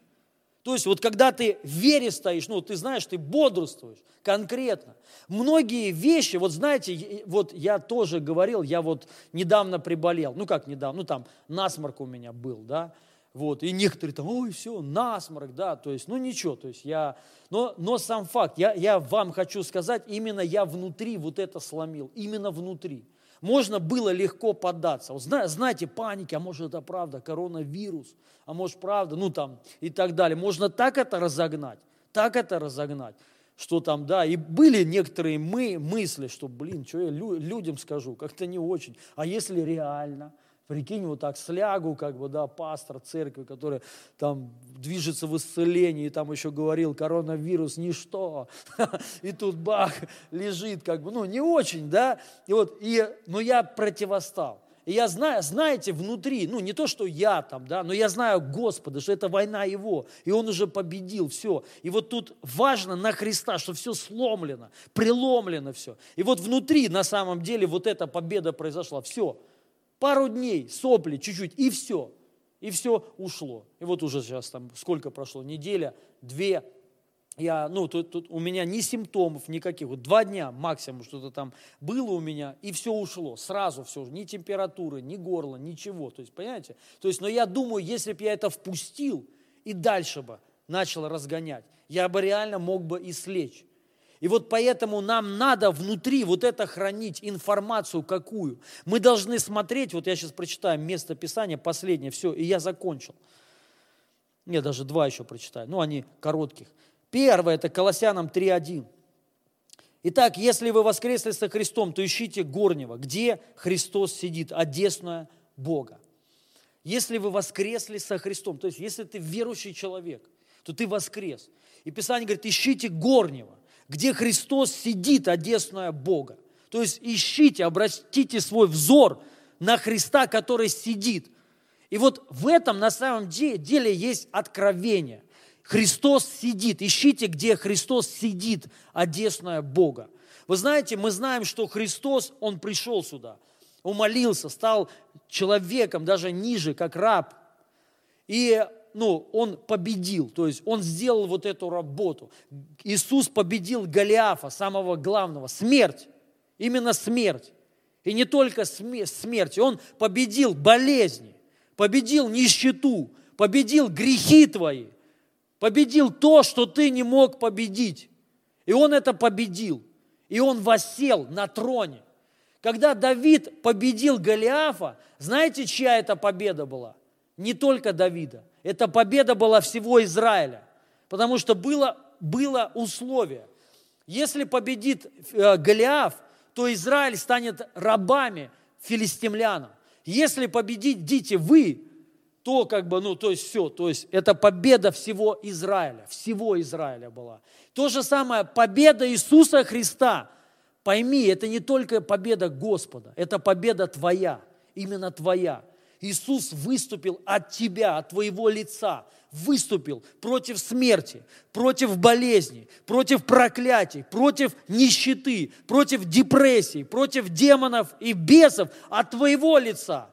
То есть вот когда ты в вере стоишь, ну ты знаешь, ты бодрствуешь конкретно. Многие вещи, вот знаете, вот я тоже говорил, я вот недавно приболел, ну как недавно, ну там насморк у меня был, да, вот, и некоторые там, ой, все, насморк, да, то есть, ну ничего, то есть я, но, но сам факт, я, я вам хочу сказать, именно я внутри вот это сломил, именно внутри. Можно было легко поддаться. Вот, знаете, паники, а может это правда, коронавирус, а может правда, ну там и так далее. Можно так это разогнать, так это разогнать, что там, да, и были некоторые мы, мысли, что, блин, что я людям скажу, как-то не очень. А если реально – Прикинь, вот так слягу, как бы, да, пастор церкви, который там движется в исцелении, и там еще говорил, коронавирус ничто, и тут бах, лежит, как бы, ну, не очень, да, и вот, и, но я противостал. И я знаю, знаете, внутри, ну не то, что я там, да, но я знаю Господа, что это война Его, и Он уже победил, все. И вот тут важно на Христа, что все сломлено, преломлено все. И вот внутри на самом деле вот эта победа произошла, все пару дней, сопли, чуть-чуть, и все. И все ушло. И вот уже сейчас там сколько прошло, неделя, две, я, ну, тут, тут у меня ни симптомов никаких, вот два дня максимум что-то там было у меня, и все ушло, сразу все, ни температуры, ни горла, ничего, то есть, понимаете? То есть, но я думаю, если бы я это впустил и дальше бы начал разгонять, я бы реально мог бы и слечь. И вот поэтому нам надо внутри вот это хранить, информацию какую. Мы должны смотреть, вот я сейчас прочитаю место Писания, последнее, все, и я закончил. Нет, даже два еще прочитаю, ну они коротких. Первое, это Колоссянам 3.1. Итак, если вы воскресли со Христом, то ищите горнего, где Христос сидит, одесная Бога. Если вы воскресли со Христом, то есть если ты верующий человек, то ты воскрес. И Писание говорит, ищите горнего где Христос сидит, одесная Бога. То есть ищите, обратите свой взор на Христа, который сидит. И вот в этом на самом деле есть откровение. Христос сидит. Ищите, где Христос сидит, одесная Бога. Вы знаете, мы знаем, что Христос, Он пришел сюда, умолился, стал человеком, даже ниже, как раб. И ну, он победил, то есть он сделал вот эту работу. Иисус победил Голиафа, самого главного, смерть, именно смерть. И не только смерть, он победил болезни, победил нищету, победил грехи твои, победил то, что ты не мог победить. И он это победил. И он восел на троне. Когда Давид победил Голиафа, знаете, чья это победа была? Не только Давида. Это победа была всего Израиля, потому что было, было условие. Если победит э, Голиаф, то Израиль станет рабами филистимлянам. Если победите вы, то как бы, ну, то есть все, то есть это победа всего Израиля, всего Израиля была. То же самое, победа Иисуса Христа. Пойми, это не только победа Господа, это победа твоя, именно твоя. Иисус выступил от тебя, от твоего лица, выступил против смерти, против болезней, против проклятий, против нищеты, против депрессий, против демонов и бесов от твоего лица.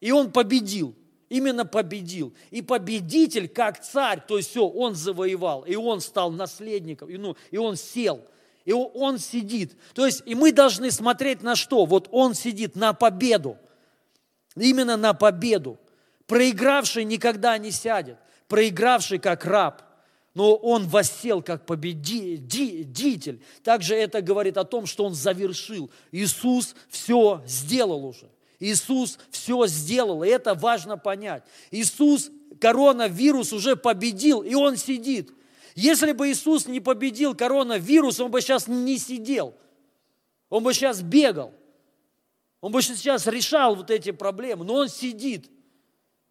И он победил именно победил. И победитель, как царь, то есть все, он завоевал, и он стал наследником, и, ну, и он сел, и он сидит. То есть, и мы должны смотреть на что? Вот он сидит на победу, именно на победу. Проигравший никогда не сядет, проигравший как раб, но он воссел как победитель. Также это говорит о том, что он завершил. Иисус все сделал уже. Иисус все сделал, и это важно понять. Иисус коронавирус уже победил, и он сидит. Если бы Иисус не победил коронавирус, он бы сейчас не сидел. Он бы сейчас бегал. Он бы сейчас решал вот эти проблемы, но он сидит.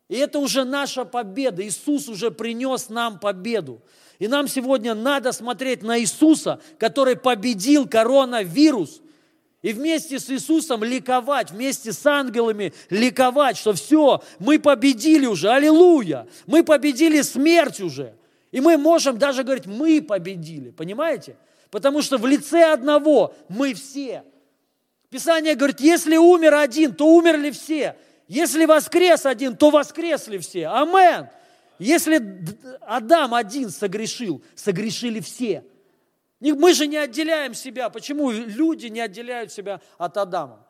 И это уже наша победа. Иисус уже принес нам победу. И нам сегодня надо смотреть на Иисуса, который победил коронавирус – и вместе с Иисусом ликовать, вместе с ангелами ликовать, что все, мы победили уже, аллилуйя, мы победили смерть уже. И мы можем даже говорить, мы победили, понимаете? Потому что в лице одного мы все. Писание говорит, если умер один, то умерли все. Если воскрес один, то воскресли все. Амен. Если Адам один согрешил, согрешили все. Мы же не отделяем себя. Почему люди не отделяют себя от Адама?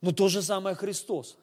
Но то же самое Христос.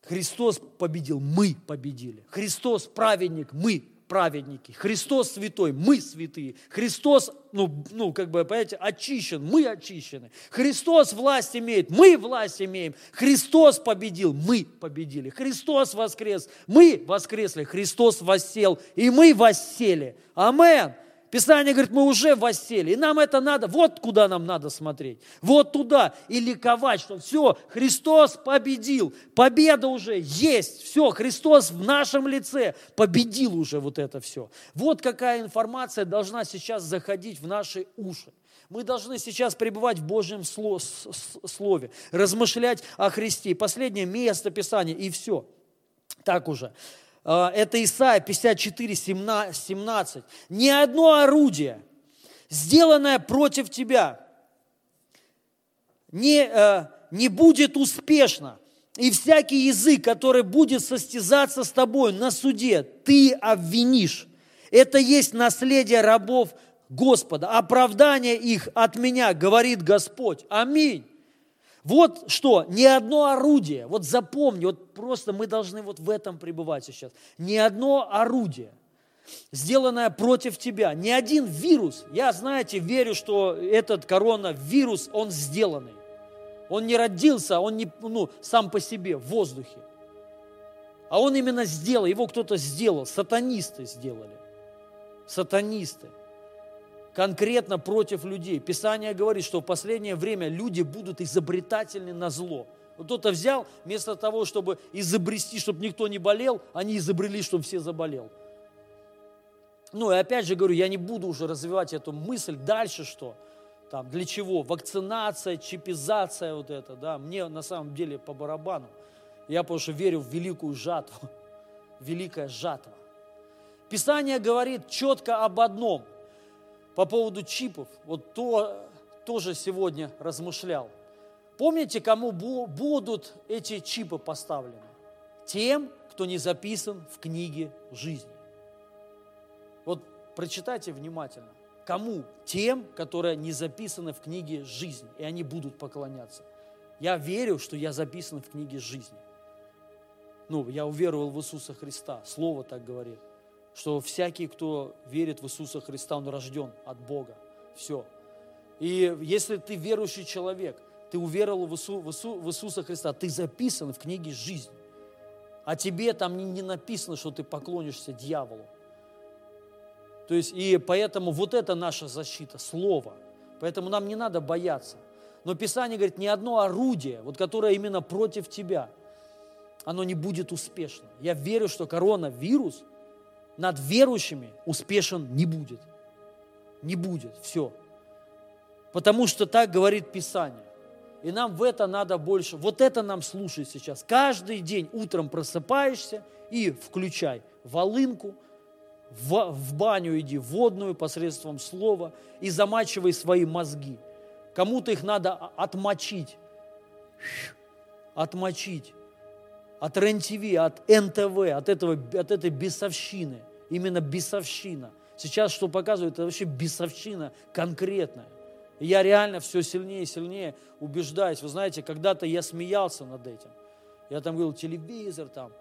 Христос победил, мы победили. Христос праведник, мы праведники. Христос святой, мы святые. Христос, ну, ну, как бы, понимаете, очищен, мы очищены. Христос власть имеет, мы власть имеем. Христос победил, мы победили. Христос воскрес, мы воскресли. Христос воссел, и мы воссели. Амен. Писание говорит, мы уже воссели, и нам это надо, вот куда нам надо смотреть, вот туда, и ликовать, что все, Христос победил, победа уже есть, все, Христос в нашем лице победил уже вот это все. Вот какая информация должна сейчас заходить в наши уши. Мы должны сейчас пребывать в Божьем Слове, размышлять о Христе. Последнее место Писания, и все. Так уже. А, это Исайя 54, 17. «Ни одно орудие, сделанное против тебя, не, э, не будет успешно, и всякий язык, который будет состязаться с тобой на суде, ты обвинишь. Это есть наследие рабов Господа, оправдание их от меня, говорит Господь. Аминь. Вот что, ни одно орудие, вот запомни, вот просто мы должны вот в этом пребывать сейчас. Ни одно орудие, сделанное против тебя, ни один вирус, я, знаете, верю, что этот коронавирус, он сделанный. Он не родился, он не ну, сам по себе в воздухе. А он именно сделал, его кто-то сделал, сатанисты сделали. Сатанисты конкретно против людей. Писание говорит, что в последнее время люди будут изобретательны на зло. Вот кто-то взял, вместо того, чтобы изобрести, чтобы никто не болел, они изобрели, чтобы все заболел. Ну и опять же говорю, я не буду уже развивать эту мысль. Дальше что? Там, для чего? Вакцинация, чипизация вот это, да. Мне на самом деле по барабану. Я потому что верю в великую жатву. Великая жатва. Писание говорит четко об одном. По поводу чипов, вот то тоже сегодня размышлял. Помните, кому будут эти чипы поставлены? Тем, кто не записан в книге жизни. Вот прочитайте внимательно. Кому? Тем, которые не записаны в книге жизни, и они будут поклоняться. Я верю, что я записан в книге жизни. Ну, я уверовал в Иисуса Христа. Слово так говорит что всякий, кто верит в Иисуса Христа, он рожден от Бога. Все. И если ты верующий человек, ты уверовал в, Иису, в, Иису, в Иисуса Христа, ты записан в книге жизни. А тебе там не, не написано, что ты поклонишься дьяволу. То есть, и поэтому вот это наша защита, Слово. Поэтому нам не надо бояться. Но Писание говорит, ни одно орудие, вот которое именно против тебя, оно не будет успешно. Я верю, что коронавирус над верующими успешен не будет. Не будет. Все. Потому что так говорит Писание. И нам в это надо больше, вот это нам слушать сейчас. Каждый день утром просыпаешься и включай волынку, в, в баню иди, водную посредством слова и замачивай свои мозги. Кому-то их надо отмочить, отмочить от РЕН-ТВ, от НТВ, от, этого, от этой бесовщины, именно бесовщина. Сейчас что показывают, это вообще бесовщина конкретная. И я реально все сильнее и сильнее убеждаюсь. Вы знаете, когда-то я смеялся над этим. Я там говорил, телевизор там,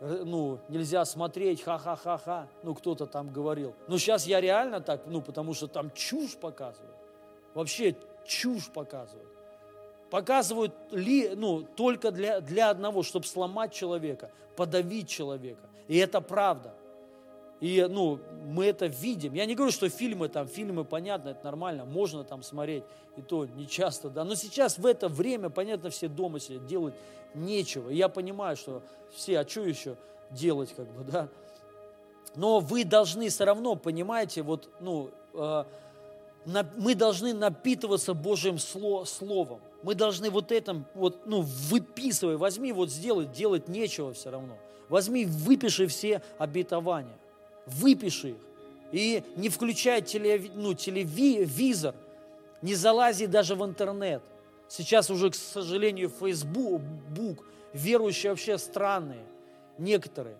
э, ну, нельзя смотреть, ха-ха-ха-ха, ну, кто-то там говорил. Но сейчас я реально так, ну, потому что там чушь показывают. Вообще чушь показывают. Показывают ли, ну, только для, для одного, чтобы сломать человека, подавить человека. И это правда. И ну, мы это видим. Я не говорю, что фильмы, там, фильмы, понятно, это нормально, можно там смотреть, и то не часто, да. Но сейчас в это время, понятно, все дома сидят, делать нечего. И я понимаю, что все, а что еще делать, как бы, да. Но вы должны все равно, понимаете, вот, ну, э, на, мы должны напитываться Божьим сло, Словом. Мы должны вот этом, вот, ну, выписывай, возьми, вот сделать, делать нечего все равно. Возьми, выпиши все обетования выпиши их. И не включай телеви, ну, телевизор, не залази даже в интернет. Сейчас уже, к сожалению, Facebook, верующие вообще странные, некоторые.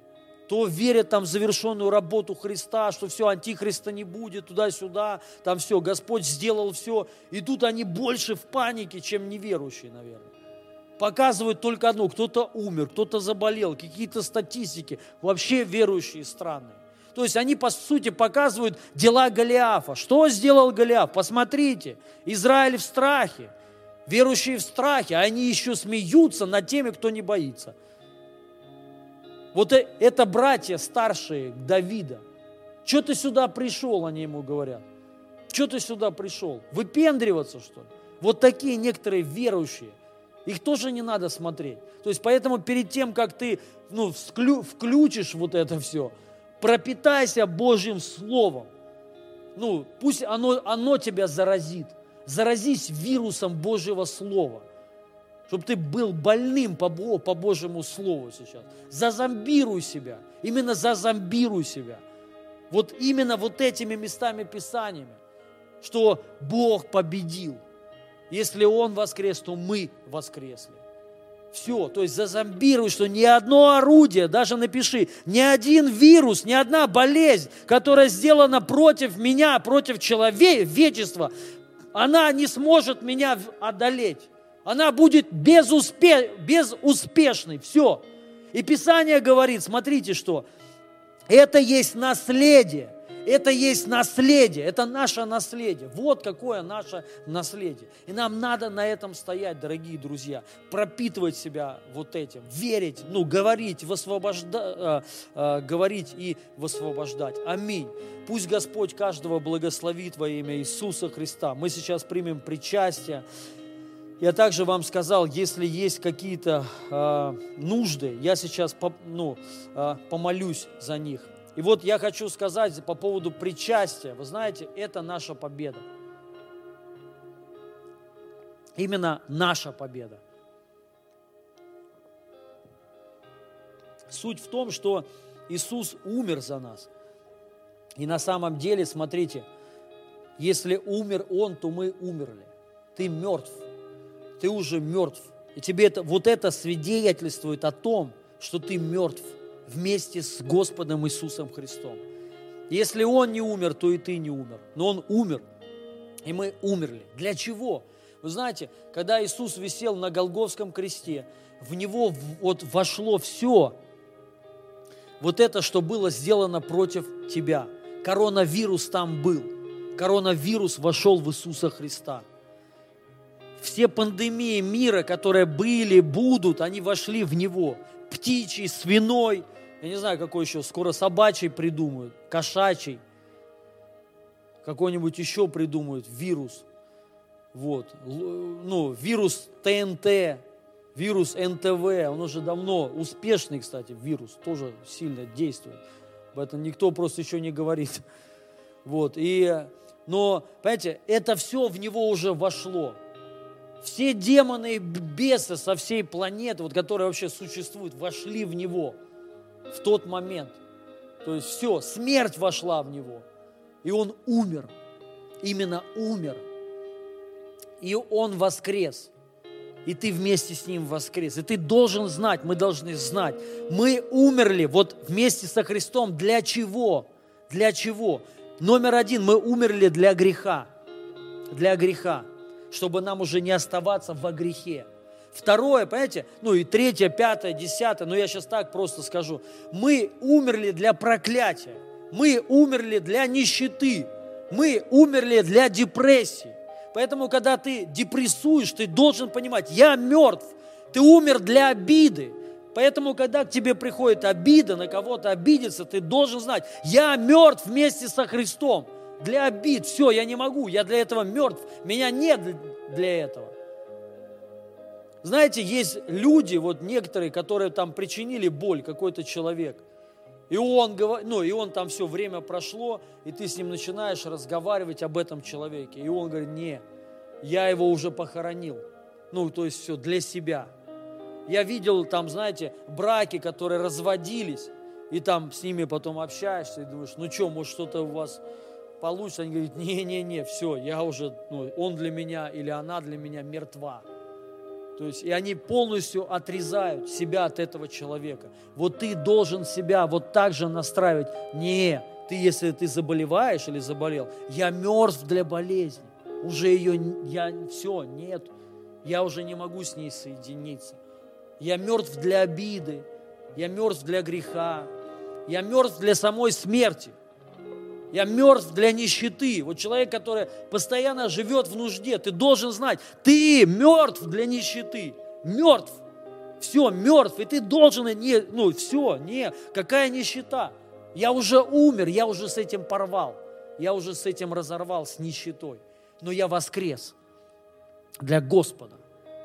То верят там в завершенную работу Христа, что все, антихриста не будет, туда-сюда, там все, Господь сделал все. И тут они больше в панике, чем неверующие, наверное. Показывают только одно, кто-то умер, кто-то заболел, какие-то статистики. Вообще верующие странные. То есть они, по сути, показывают дела Голиафа. Что сделал Голиаф? Посмотрите, Израиль в страхе, верующие в страхе, а они еще смеются над теми, кто не боится. Вот э, это братья старшие Давида. Что ты сюда пришел, они ему говорят. Что ты сюда пришел? Выпендриваться, что ли? Вот такие некоторые верующие. Их тоже не надо смотреть. То есть поэтому перед тем, как ты ну, включишь вот это все, пропитайся Божьим Словом. Ну, пусть оно, оно тебя заразит. Заразись вирусом Божьего Слова. Чтобы ты был больным по, по Божьему Слову сейчас. Зазомбируй себя. Именно зазомбируй себя. Вот именно вот этими местами Писаниями. Что Бог победил. Если Он воскрес, то мы воскресли. Все, то есть зазомбируй, что ни одно орудие, даже напиши, ни один вирус, ни одна болезнь, которая сделана против меня, против человечества, она не сможет меня одолеть. Она будет безуспе... безуспешной. Все. И Писание говорит, смотрите, что это есть наследие. Это есть наследие, это наше наследие. Вот какое наше наследие. И нам надо на этом стоять, дорогие друзья, пропитывать себя вот этим, верить, ну, говорить, высвобожда, э, э, говорить и высвобождать. Аминь. Пусть Господь каждого благословит во имя Иисуса Христа. Мы сейчас примем причастие. Я также вам сказал, если есть какие-то э, нужды, я сейчас по, ну, э, помолюсь за них. И вот я хочу сказать по поводу причастия. Вы знаете, это наша победа. Именно наша победа. Суть в том, что Иисус умер за нас. И на самом деле, смотрите, если умер Он, то мы умерли. Ты мертв. Ты уже мертв. И тебе это, вот это свидетельствует о том, что ты мертв вместе с Господом Иисусом Христом. Если Он не умер, то и ты не умер. Но Он умер, и мы умерли. Для чего? Вы знаете, когда Иисус висел на Голговском кресте, в Него вот вошло все, вот это, что было сделано против тебя. Коронавирус там был. Коронавирус вошел в Иисуса Христа. Все пандемии мира, которые были, будут, они вошли в Него. Птичий, свиной – я не знаю, какой еще, скоро собачий придумают, кошачий, какой-нибудь еще придумают, вирус. Вот. Ну, вирус ТНТ, вирус НТВ, он уже давно успешный, кстати, вирус, тоже сильно действует. Об этом никто просто еще не говорит. Вот. И, но, понимаете, это все в него уже вошло. Все демоны и бесы со всей планеты, вот, которые вообще существуют, вошли в него в тот момент. То есть все, смерть вошла в него. И он умер. Именно умер и Он воскрес. И ты вместе с Ним воскрес. И ты должен знать, мы должны знать, мы умерли вот вместе со Христом. Для чего? Для чего? Номер один, мы умерли для греха. Для греха. Чтобы нам уже не оставаться во грехе. Второе, понимаете, ну и третье, пятое, десятое, но я сейчас так просто скажу. Мы умерли для проклятия. Мы умерли для нищеты. Мы умерли для депрессии. Поэтому, когда ты депрессуешь, ты должен понимать, я мертв, ты умер для обиды. Поэтому, когда к тебе приходит обида, на кого-то обидеться, ты должен знать, я мертв вместе со Христом. Для обид, все, я не могу, я для этого мертв, меня нет для этого. Знаете, есть люди, вот некоторые, которые там причинили боль, какой-то человек – и он, ну, и он там все время прошло, и ты с ним начинаешь разговаривать об этом человеке. И он говорит, не, я его уже похоронил. Ну, то есть все для себя. Я видел там, знаете, браки, которые разводились, и там с ними потом общаешься, и думаешь, ну что, может что-то у вас получится? Они говорят, не-не-не, все, я уже, ну, он для меня или она для меня мертва. То есть, и они полностью отрезают себя от этого человека. Вот ты должен себя вот так же настраивать. Не, ты, если ты заболеваешь или заболел, я мертв для болезни. Уже ее, я, все, нет. Я уже не могу с ней соединиться. Я мертв для обиды. Я мертв для греха. Я мертв для самой смерти. Я мертв для нищеты. Вот человек, который постоянно живет в нужде, ты должен знать, ты мертв для нищеты. Мертв. Все, мертв. И ты должен, не, ну все, не, какая нищета. Я уже умер, я уже с этим порвал. Я уже с этим разорвал, с нищетой. Но я воскрес для Господа.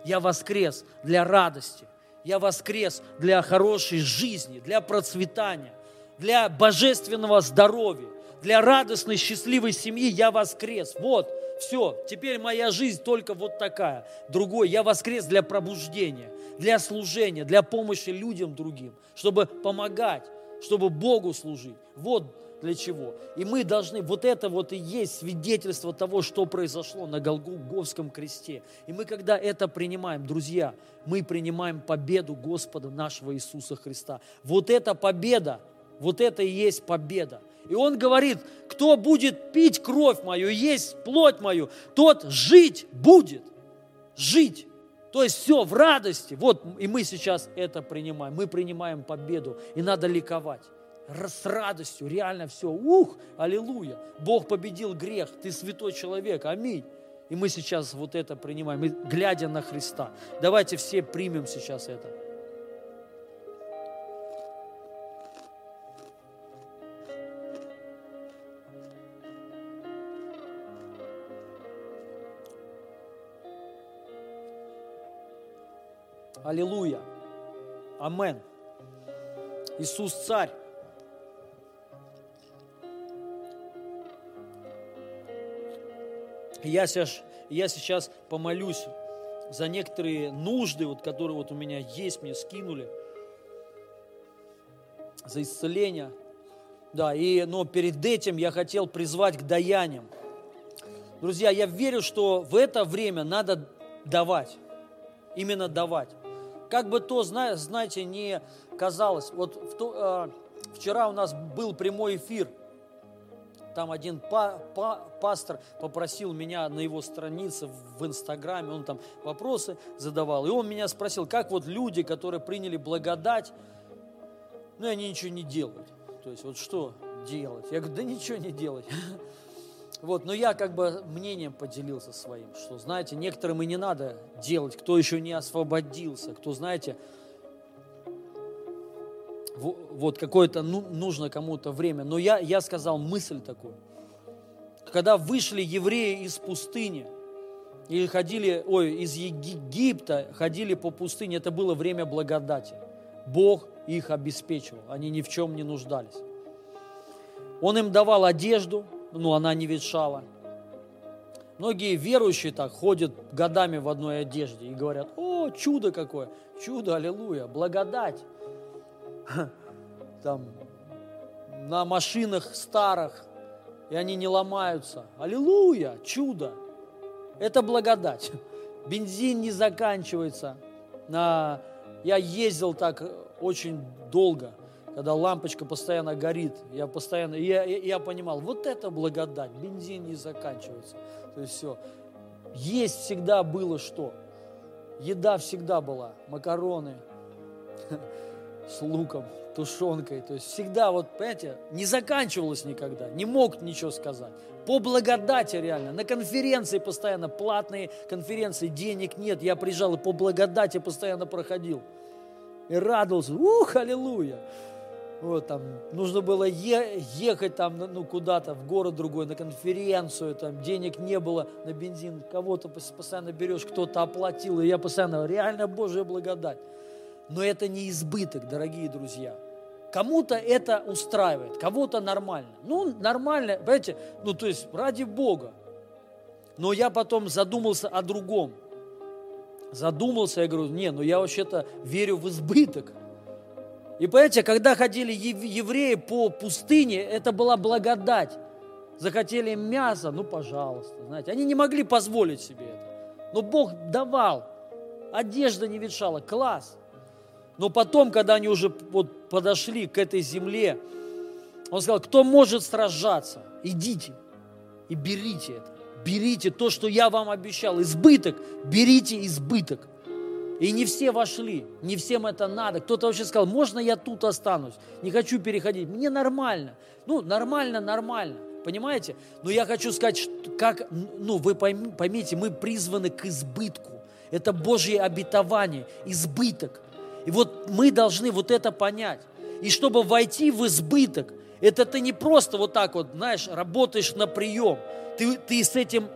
Я воскрес для радости. Я воскрес для хорошей жизни, для процветания, для божественного здоровья для радостной, счастливой семьи я воскрес. Вот, все, теперь моя жизнь только вот такая. Другой, я воскрес для пробуждения, для служения, для помощи людям другим, чтобы помогать, чтобы Богу служить. Вот для чего. И мы должны, вот это вот и есть свидетельство того, что произошло на Голговском кресте. И мы, когда это принимаем, друзья, мы принимаем победу Господа нашего Иисуса Христа. Вот эта победа, вот это и есть победа. И он говорит, кто будет пить кровь мою, есть плоть мою, тот жить будет. Жить. То есть все в радости. Вот, и мы сейчас это принимаем. Мы принимаем победу, и надо ликовать. С радостью, реально все. Ух, аллилуйя. Бог победил грех, ты святой человек, аминь. И мы сейчас вот это принимаем, глядя на Христа. Давайте все примем сейчас это. Аллилуйя. Амен. Иисус царь. Я сейчас, я сейчас помолюсь за некоторые нужды, вот, которые вот у меня есть, мне скинули, за исцеление. Да, и, но перед этим я хотел призвать к даяниям. Друзья, я верю, что в это время надо давать, именно давать как бы то, знаете, не казалось. Вот в то, э, вчера у нас был прямой эфир. Там один па, па, пастор попросил меня на его странице в Инстаграме, он там вопросы задавал. И он меня спросил, как вот люди, которые приняли благодать, ну и они ничего не делают. То есть вот что делать? Я говорю, да ничего не делать. Вот, но я как бы мнением поделился своим, что, знаете, некоторым и не надо делать, кто еще не освободился, кто, знаете, вот какое-то ну, нужно кому-то время. Но я, я сказал мысль такую. Когда вышли евреи из пустыни, и ходили, ой, из Египта ходили по пустыне, это было время благодати. Бог их обеспечивал, они ни в чем не нуждались. Он им давал одежду, ну, она не ветшала. Многие верующие так ходят годами в одной одежде и говорят, о, чудо какое, чудо, аллилуйя, благодать. Там на машинах старых, и они не ломаются. Аллилуйя, чудо. Это благодать. Бензин не заканчивается. Я ездил так очень долго, когда лампочка постоянно горит. Я постоянно, я, я, я понимал, вот это благодать, бензин не заканчивается. То есть все. Есть всегда было что. Еда всегда была, макароны с луком, тушенкой. То есть всегда, вот, понимаете, не заканчивалось никогда, не мог ничего сказать. По благодати реально. На конференции постоянно, платные конференции, денег нет. Я приезжал и по благодати постоянно проходил. И радовался. Ух, аллилуйя. Вот там, нужно было е- ехать там, ну, куда-то, в город другой, на конференцию, там, денег не было на бензин, кого-то постоянно берешь, кто-то оплатил, и я постоянно, реально Божья благодать. Но это не избыток, дорогие друзья. Кому-то это устраивает, кого-то нормально. Ну, нормально, понимаете, ну, то есть ради Бога. Но я потом задумался о другом. Задумался, я говорю, не, ну я вообще-то верю в избыток. И понимаете, когда ходили евреи по пустыне, это была благодать. Захотели мясо, ну, пожалуйста, знаете. Они не могли позволить себе это. Но Бог давал. Одежда не ветшала, класс. Но потом, когда они уже вот подошли к этой земле, он сказал, кто может сражаться, идите и берите это. Берите то, что я вам обещал. Избыток, берите избыток. И не все вошли, не всем это надо. Кто-то вообще сказал, можно я тут останусь, не хочу переходить. Мне нормально. Ну, нормально, нормально. Понимаете? Но я хочу сказать, как, ну, вы поймите, мы призваны к избытку. Это Божье обетование, избыток. И вот мы должны вот это понять. И чтобы войти в избыток, это ты не просто вот так вот, знаешь, работаешь на прием. Ты, ты с этим,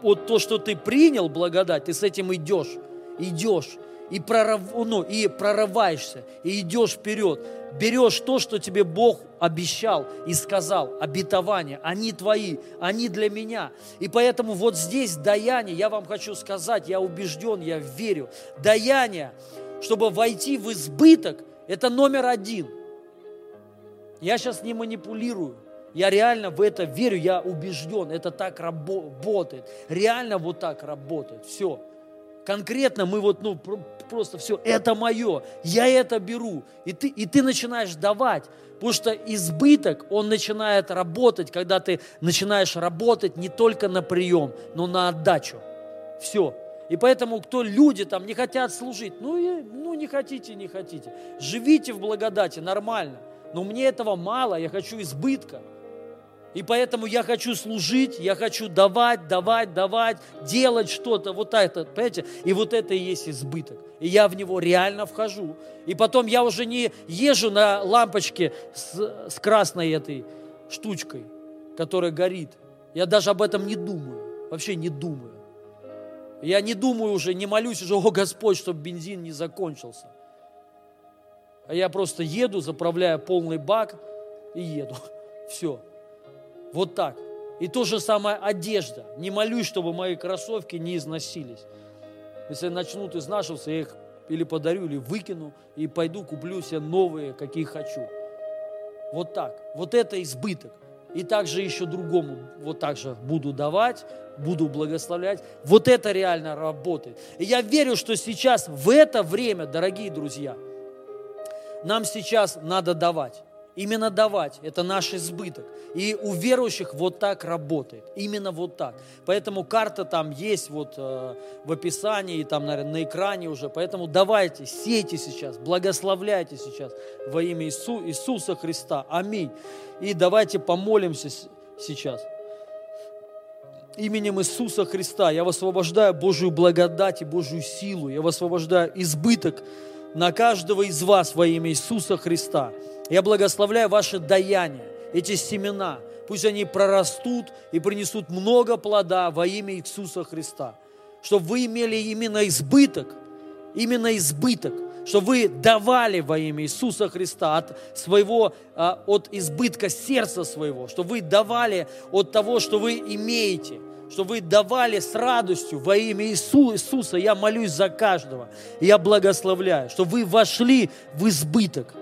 вот то, что ты принял благодать, ты с этим идешь, идешь и, прорыв, ну, и прорываешься, и идешь вперед. Берешь то, что тебе Бог обещал и сказал, обетования, они твои, они для меня. И поэтому вот здесь даяние, я вам хочу сказать, я убежден, я верю, даяние – чтобы войти в избыток, это номер один. Я сейчас не манипулирую. Я реально в это верю, я убежден, это так работает. Реально вот так работает. Все. Конкретно мы вот, ну, просто все, это мое, я это беру. И ты, и ты начинаешь давать, потому что избыток, он начинает работать, когда ты начинаешь работать не только на прием, но на отдачу. Все. И поэтому, кто люди там не хотят служить, ну, и, ну не хотите, не хотите. Живите в благодати, нормально. Но мне этого мало, я хочу избытка. И поэтому я хочу служить, я хочу давать, давать, давать, делать что-то, вот это, понимаете? И вот это и есть избыток. И я в него реально вхожу. И потом я уже не езжу на лампочке с, с красной этой штучкой, которая горит. Я даже об этом не думаю, вообще не думаю. Я не думаю уже, не молюсь уже, о Господь, чтобы бензин не закончился. А я просто еду, заправляю полный бак и еду. Все. Вот так. И то же самое одежда. Не молюсь, чтобы мои кроссовки не износились. Если начнут изнашиваться, я их или подарю, или выкину, и пойду куплю себе новые, какие хочу. Вот так. Вот это избыток. И также еще другому вот так же буду давать, буду благословлять. Вот это реально работает. И я верю, что сейчас, в это время, дорогие друзья, нам сейчас надо давать. Именно давать – это наш избыток. И у верующих вот так работает. Именно вот так. Поэтому карта там есть вот э, в описании, и там, наверное, на экране уже. Поэтому давайте, сейте сейчас, благословляйте сейчас во имя Иису, Иисуса Христа. Аминь. И давайте помолимся сейчас именем Иисуса Христа я высвобождаю Божью благодать и Божью силу. Я высвобождаю избыток на каждого из вас во имя Иисуса Христа. Я благословляю ваше даяние, эти семена. Пусть они прорастут и принесут много плода во имя Иисуса Христа. чтобы вы имели именно избыток, именно избыток, чтобы вы давали во имя Иисуса Христа от своего, а, от избытка сердца своего, чтобы вы давали от того, что вы имеете, чтобы вы давали с радостью во имя Иисуса. Я молюсь за каждого, я благословляю, чтобы вы вошли в избыток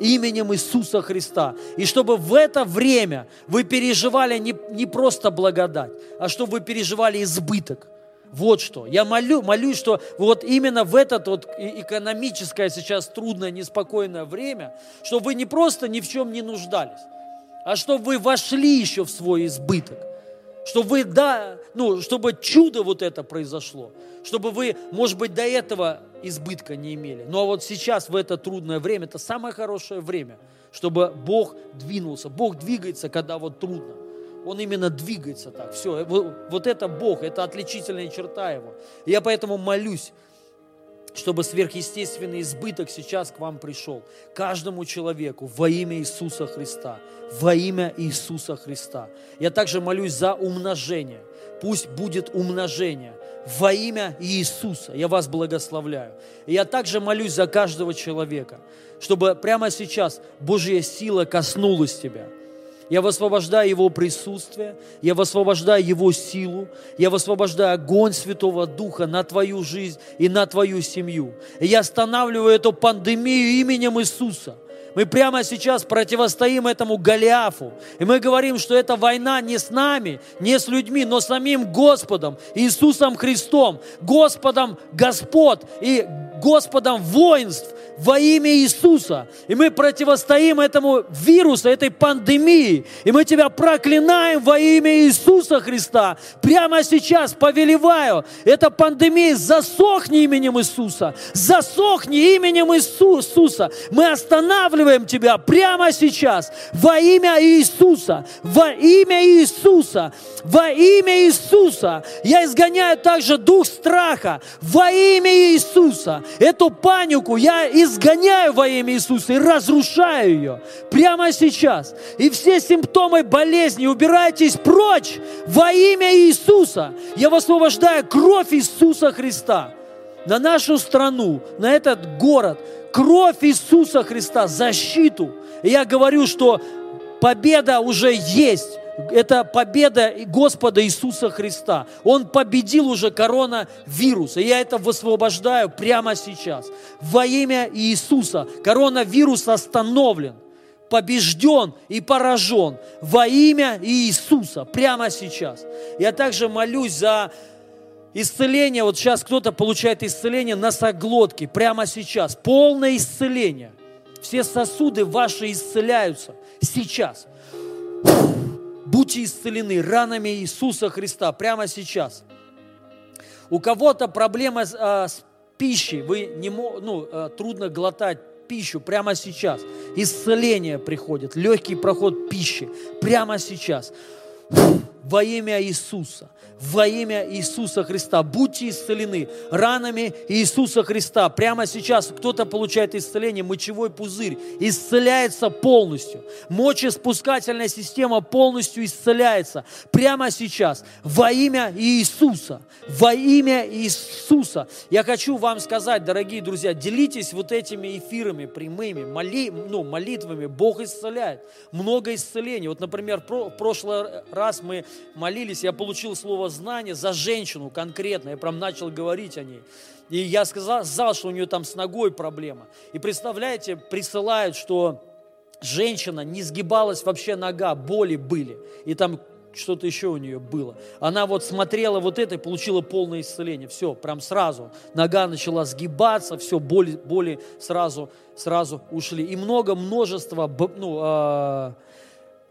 именем Иисуса Христа. И чтобы в это время вы переживали не, не просто благодать, а чтобы вы переживали избыток. Вот что. Я молю, молюсь, что вот именно в это вот экономическое сейчас трудное, неспокойное время, чтобы вы не просто ни в чем не нуждались, а чтобы вы вошли еще в свой избыток. Чтобы вы, да, ну, чтобы чудо вот это произошло. Чтобы вы, может быть, до этого избытка не имели. Но вот сейчас, в это трудное время, это самое хорошее время, чтобы Бог двинулся. Бог двигается, когда вот трудно. Он именно двигается так. Все, вот это Бог, это отличительная черта Его. Я поэтому молюсь, чтобы сверхъестественный избыток сейчас к вам пришел. Каждому человеку во имя Иисуса Христа. Во имя Иисуса Христа. Я также молюсь за умножение. Пусть будет умножение во имя Иисуса. Я вас благословляю. И я также молюсь за каждого человека, чтобы прямо сейчас Божья сила коснулась тебя – я высвобождаю Его присутствие, я высвобождаю Его силу, я высвобождаю огонь Святого Духа на твою жизнь и на твою семью. И я останавливаю эту пандемию именем Иисуса – мы прямо сейчас противостоим этому Голиафу. И мы говорим, что эта война не с нами, не с людьми, но с самим Господом, Иисусом Христом, Господом Господ и Господом воинств во имя Иисуса. И мы противостоим этому вирусу, этой пандемии. И мы Тебя проклинаем во имя Иисуса Христа. Прямо сейчас повелеваю, эта пандемия засохни именем Иисуса. Засохни именем Иисуса. Мы останавливаем Тебя прямо сейчас во имя Иисуса. Во имя Иисуса. Во имя Иисуса. Я изгоняю также дух страха во имя Иисуса. Эту панику я изгоняю во имя Иисуса и разрушаю ее прямо сейчас. И все симптомы болезни убирайтесь прочь во имя Иисуса. Я высвобождаю кровь Иисуса Христа на нашу страну, на этот город. Кровь Иисуса Христа, защиту. И я говорю, что победа уже есть это победа Господа Иисуса Христа. Он победил уже коронавирус. И я это высвобождаю прямо сейчас. Во имя Иисуса коронавирус остановлен, побежден и поражен. Во имя Иисуса прямо сейчас. Я также молюсь за исцеление. Вот сейчас кто-то получает исцеление носоглотки прямо сейчас. Полное исцеление. Все сосуды ваши исцеляются сейчас. Фух Будьте исцелены ранами Иисуса Христа прямо сейчас. У кого-то проблема с, а, с пищей, вы не, ну, а, трудно глотать пищу прямо сейчас. Исцеление приходит, легкий проход пищи прямо сейчас. Во имя Иисуса во имя Иисуса Христа. Будьте исцелены ранами Иисуса Христа. Прямо сейчас кто-то получает исцеление, мочевой пузырь исцеляется полностью. Мочеспускательная система полностью исцеляется. Прямо сейчас во имя Иисуса. Во имя Иисуса. Я хочу вам сказать, дорогие друзья, делитесь вот этими эфирами прямыми, моли, ну, молитвами. Бог исцеляет. Много исцелений. Вот, например, в прошлый раз мы молились, я получил слово знание за женщину конкретно. Я прям начал говорить о ней. И я сказал, сказал, что у нее там с ногой проблема. И представляете, присылают, что женщина не сгибалась вообще нога, боли были. И там что-то еще у нее было. Она вот смотрела вот это и получила полное исцеление. Все, прям сразу. Нога начала сгибаться, все, боли, боли сразу, сразу ушли. И много, множество, ну, э,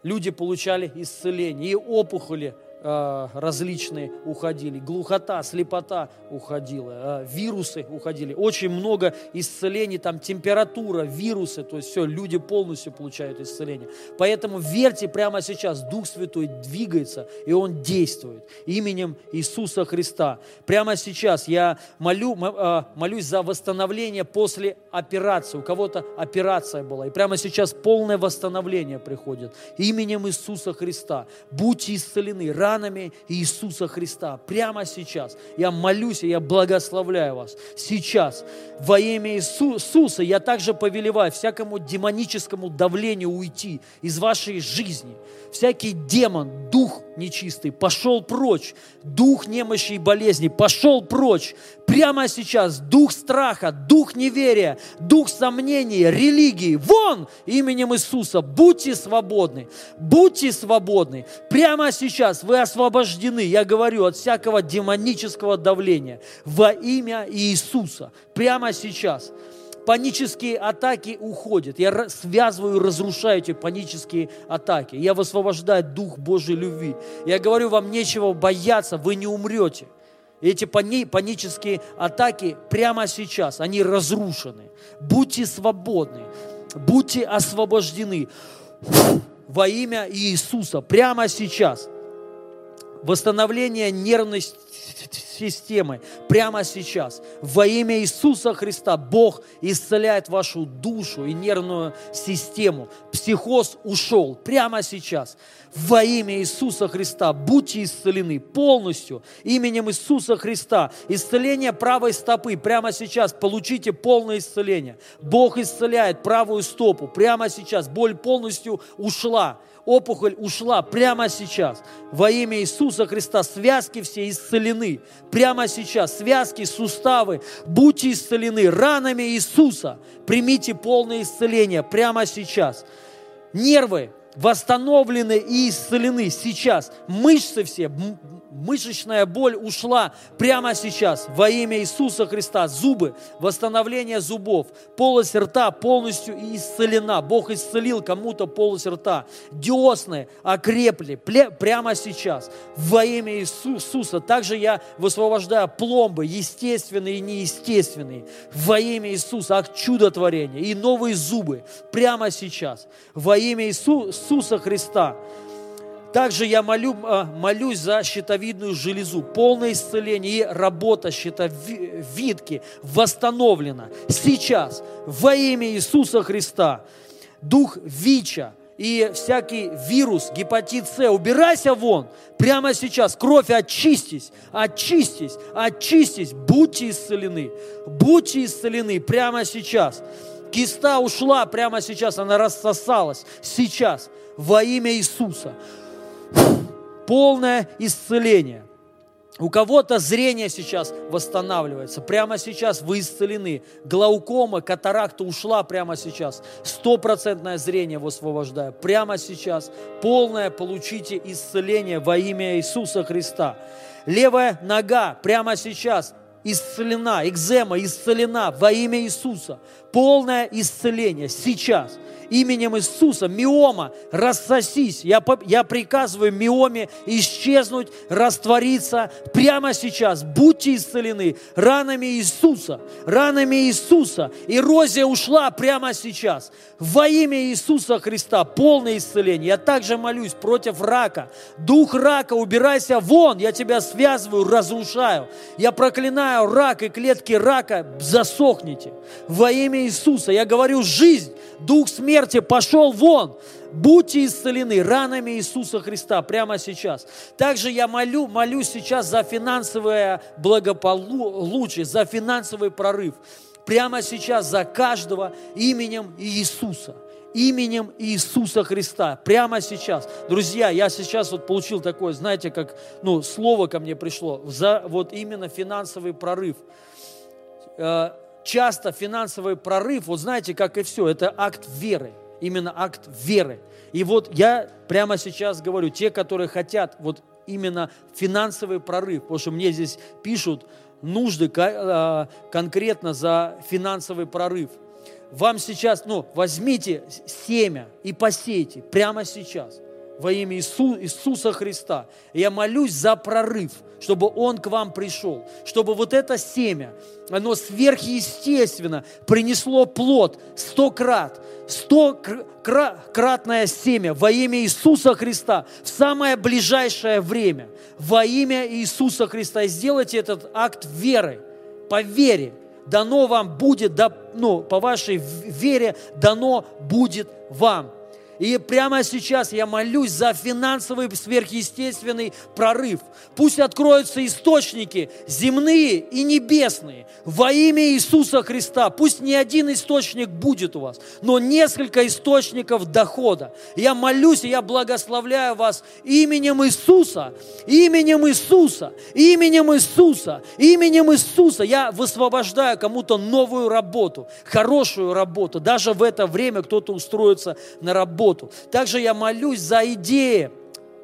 люди получали исцеление. И опухоли Э, различные уходили, глухота, слепота уходила, э, вирусы уходили, очень много исцелений, там температура, вирусы, то есть все, люди полностью получают исцеление. Поэтому верьте прямо сейчас, Дух Святой двигается, и Он действует именем Иисуса Христа. Прямо сейчас я молю, э, молюсь за восстановление после операции. У кого-то операция была, и прямо сейчас полное восстановление приходит именем Иисуса Христа. Будьте исцелены, рано ранами Иисуса Христа. Прямо сейчас. Я молюсь и я благословляю вас. Сейчас. Во имя Иисуса я также повелеваю всякому демоническому давлению уйти из вашей жизни. Всякий демон, дух нечистый, пошел прочь. Дух немощи и болезни, пошел прочь. Прямо сейчас дух страха, дух неверия, дух сомнений, религии. Вон именем Иисуса. Будьте свободны. Будьте свободны. Прямо сейчас вы освобождены, я говорю, от всякого демонического давления. Во имя Иисуса. Прямо сейчас панические атаки уходят. Я связываю, разрушаю эти панические атаки. Я высвобождаю Дух Божьей любви. Я говорю, вам нечего бояться, вы не умрете. Эти панические атаки прямо сейчас, они разрушены. Будьте свободны, будьте освобождены во имя Иисуса прямо сейчас. Восстановление нервной системы прямо сейчас. Во имя Иисуса Христа Бог исцеляет вашу душу и нервную систему. Психоз ушел прямо сейчас. Во имя Иисуса Христа будьте исцелены полностью именем Иисуса Христа. Исцеление правой стопы прямо сейчас. Получите полное исцеление. Бог исцеляет правую стопу прямо сейчас. Боль полностью ушла опухоль ушла прямо сейчас. Во имя Иисуса Христа связки все исцелены. Прямо сейчас связки, суставы, будьте исцелены ранами Иисуса. Примите полное исцеление прямо сейчас. Нервы восстановлены и исцелены сейчас. Мышцы все, мышечная боль ушла прямо сейчас во имя Иисуса Христа. Зубы, восстановление зубов, полость рта полностью исцелена. Бог исцелил кому-то полость рта. Десны окрепли прямо сейчас во имя Иисуса. Также я высвобождаю пломбы, естественные и неестественные, во имя Иисуса, ак чудотворения и новые зубы прямо сейчас во имя Иисуса Христа. Также я молю, а, молюсь за щитовидную железу. Полное исцеление и работа щитовидки восстановлена сейчас во имя Иисуса Христа. Дух ВИЧа и всякий вирус, гепатит С, убирайся вон. Прямо сейчас кровь очистись, очистись, очистись. Будьте исцелены, будьте исцелены прямо сейчас. Киста ушла прямо сейчас, она рассосалась сейчас во имя Иисуса полное исцеление. У кого-то зрение сейчас восстанавливается. Прямо сейчас вы исцелены. Глаукома, катаракта ушла прямо сейчас. Стопроцентное зрение высвобождаю. Прямо сейчас. Полное получите исцеление во имя Иисуса Христа. Левая нога прямо сейчас исцелена. Экзема исцелена во имя Иисуса. Полное исцеление сейчас именем Иисуса, миома, рассосись. Я, я приказываю миоме исчезнуть, раствориться прямо сейчас. Будьте исцелены ранами Иисуса, ранами Иисуса. Эрозия ушла прямо сейчас. Во имя Иисуса Христа полное исцеление. Я также молюсь против рака. Дух рака, убирайся вон. Я тебя связываю, разрушаю. Я проклинаю рак и клетки рака, засохните. Во имя Иисуса я говорю жизнь, дух смерти пошел вон. Будьте исцелены ранами Иисуса Христа прямо сейчас. Также я молю, молюсь сейчас за финансовое благополучие, за финансовый прорыв. Прямо сейчас за каждого именем Иисуса именем Иисуса Христа. Прямо сейчас. Друзья, я сейчас вот получил такое, знаете, как, ну, слово ко мне пришло, за вот именно финансовый прорыв. Часто финансовый прорыв, вот знаете, как и все, это акт веры, именно акт веры. И вот я прямо сейчас говорю, те, которые хотят вот именно финансовый прорыв, потому что мне здесь пишут нужды а, конкретно за финансовый прорыв. Вам сейчас, ну, возьмите семя и посейте прямо сейчас во имя Иису, Иисуса Христа. Я молюсь за прорыв, чтобы Он к вам пришел, чтобы вот это семя, оно сверхъестественно принесло плод сто крат, сто кратное семя во имя Иисуса Христа в самое ближайшее время, во имя Иисуса Христа. И сделайте этот акт веры, по вере, дано вам будет, да, ну, по вашей вере дано будет вам. И прямо сейчас я молюсь за финансовый сверхъестественный прорыв. Пусть откроются источники земные и небесные во имя Иисуса Христа. Пусть не один источник будет у вас, но несколько источников дохода. Я молюсь и я благословляю вас именем Иисуса, именем Иисуса, именем Иисуса, именем Иисуса. Я высвобождаю кому-то новую работу, хорошую работу. Даже в это время кто-то устроится на работу. Также я молюсь за идеи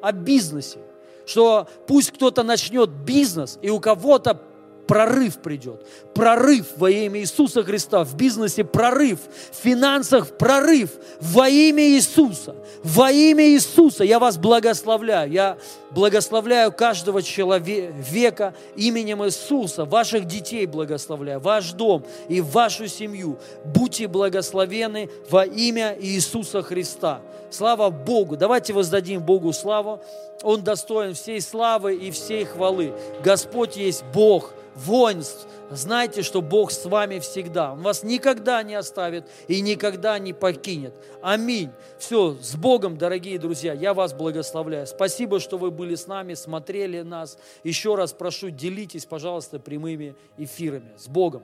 о бизнесе, что пусть кто-то начнет бизнес, и у кого-то прорыв придет. Прорыв во имя Иисуса Христа. В бизнесе прорыв. В финансах прорыв. Во имя Иисуса. Во имя Иисуса. Я вас благословляю. Я благословляю каждого человека именем Иисуса. Ваших детей благословляю. Ваш дом и вашу семью. Будьте благословены во имя Иисуса Христа. Слава Богу. Давайте воздадим Богу славу. Он достоин всей славы и всей хвалы. Господь есть Бог воинств, знайте, что Бог с вами всегда. Он вас никогда не оставит и никогда не покинет. Аминь. Все, с Богом, дорогие друзья, я вас благословляю. Спасибо, что вы были с нами, смотрели нас. Еще раз прошу, делитесь, пожалуйста, прямыми эфирами. С Богом.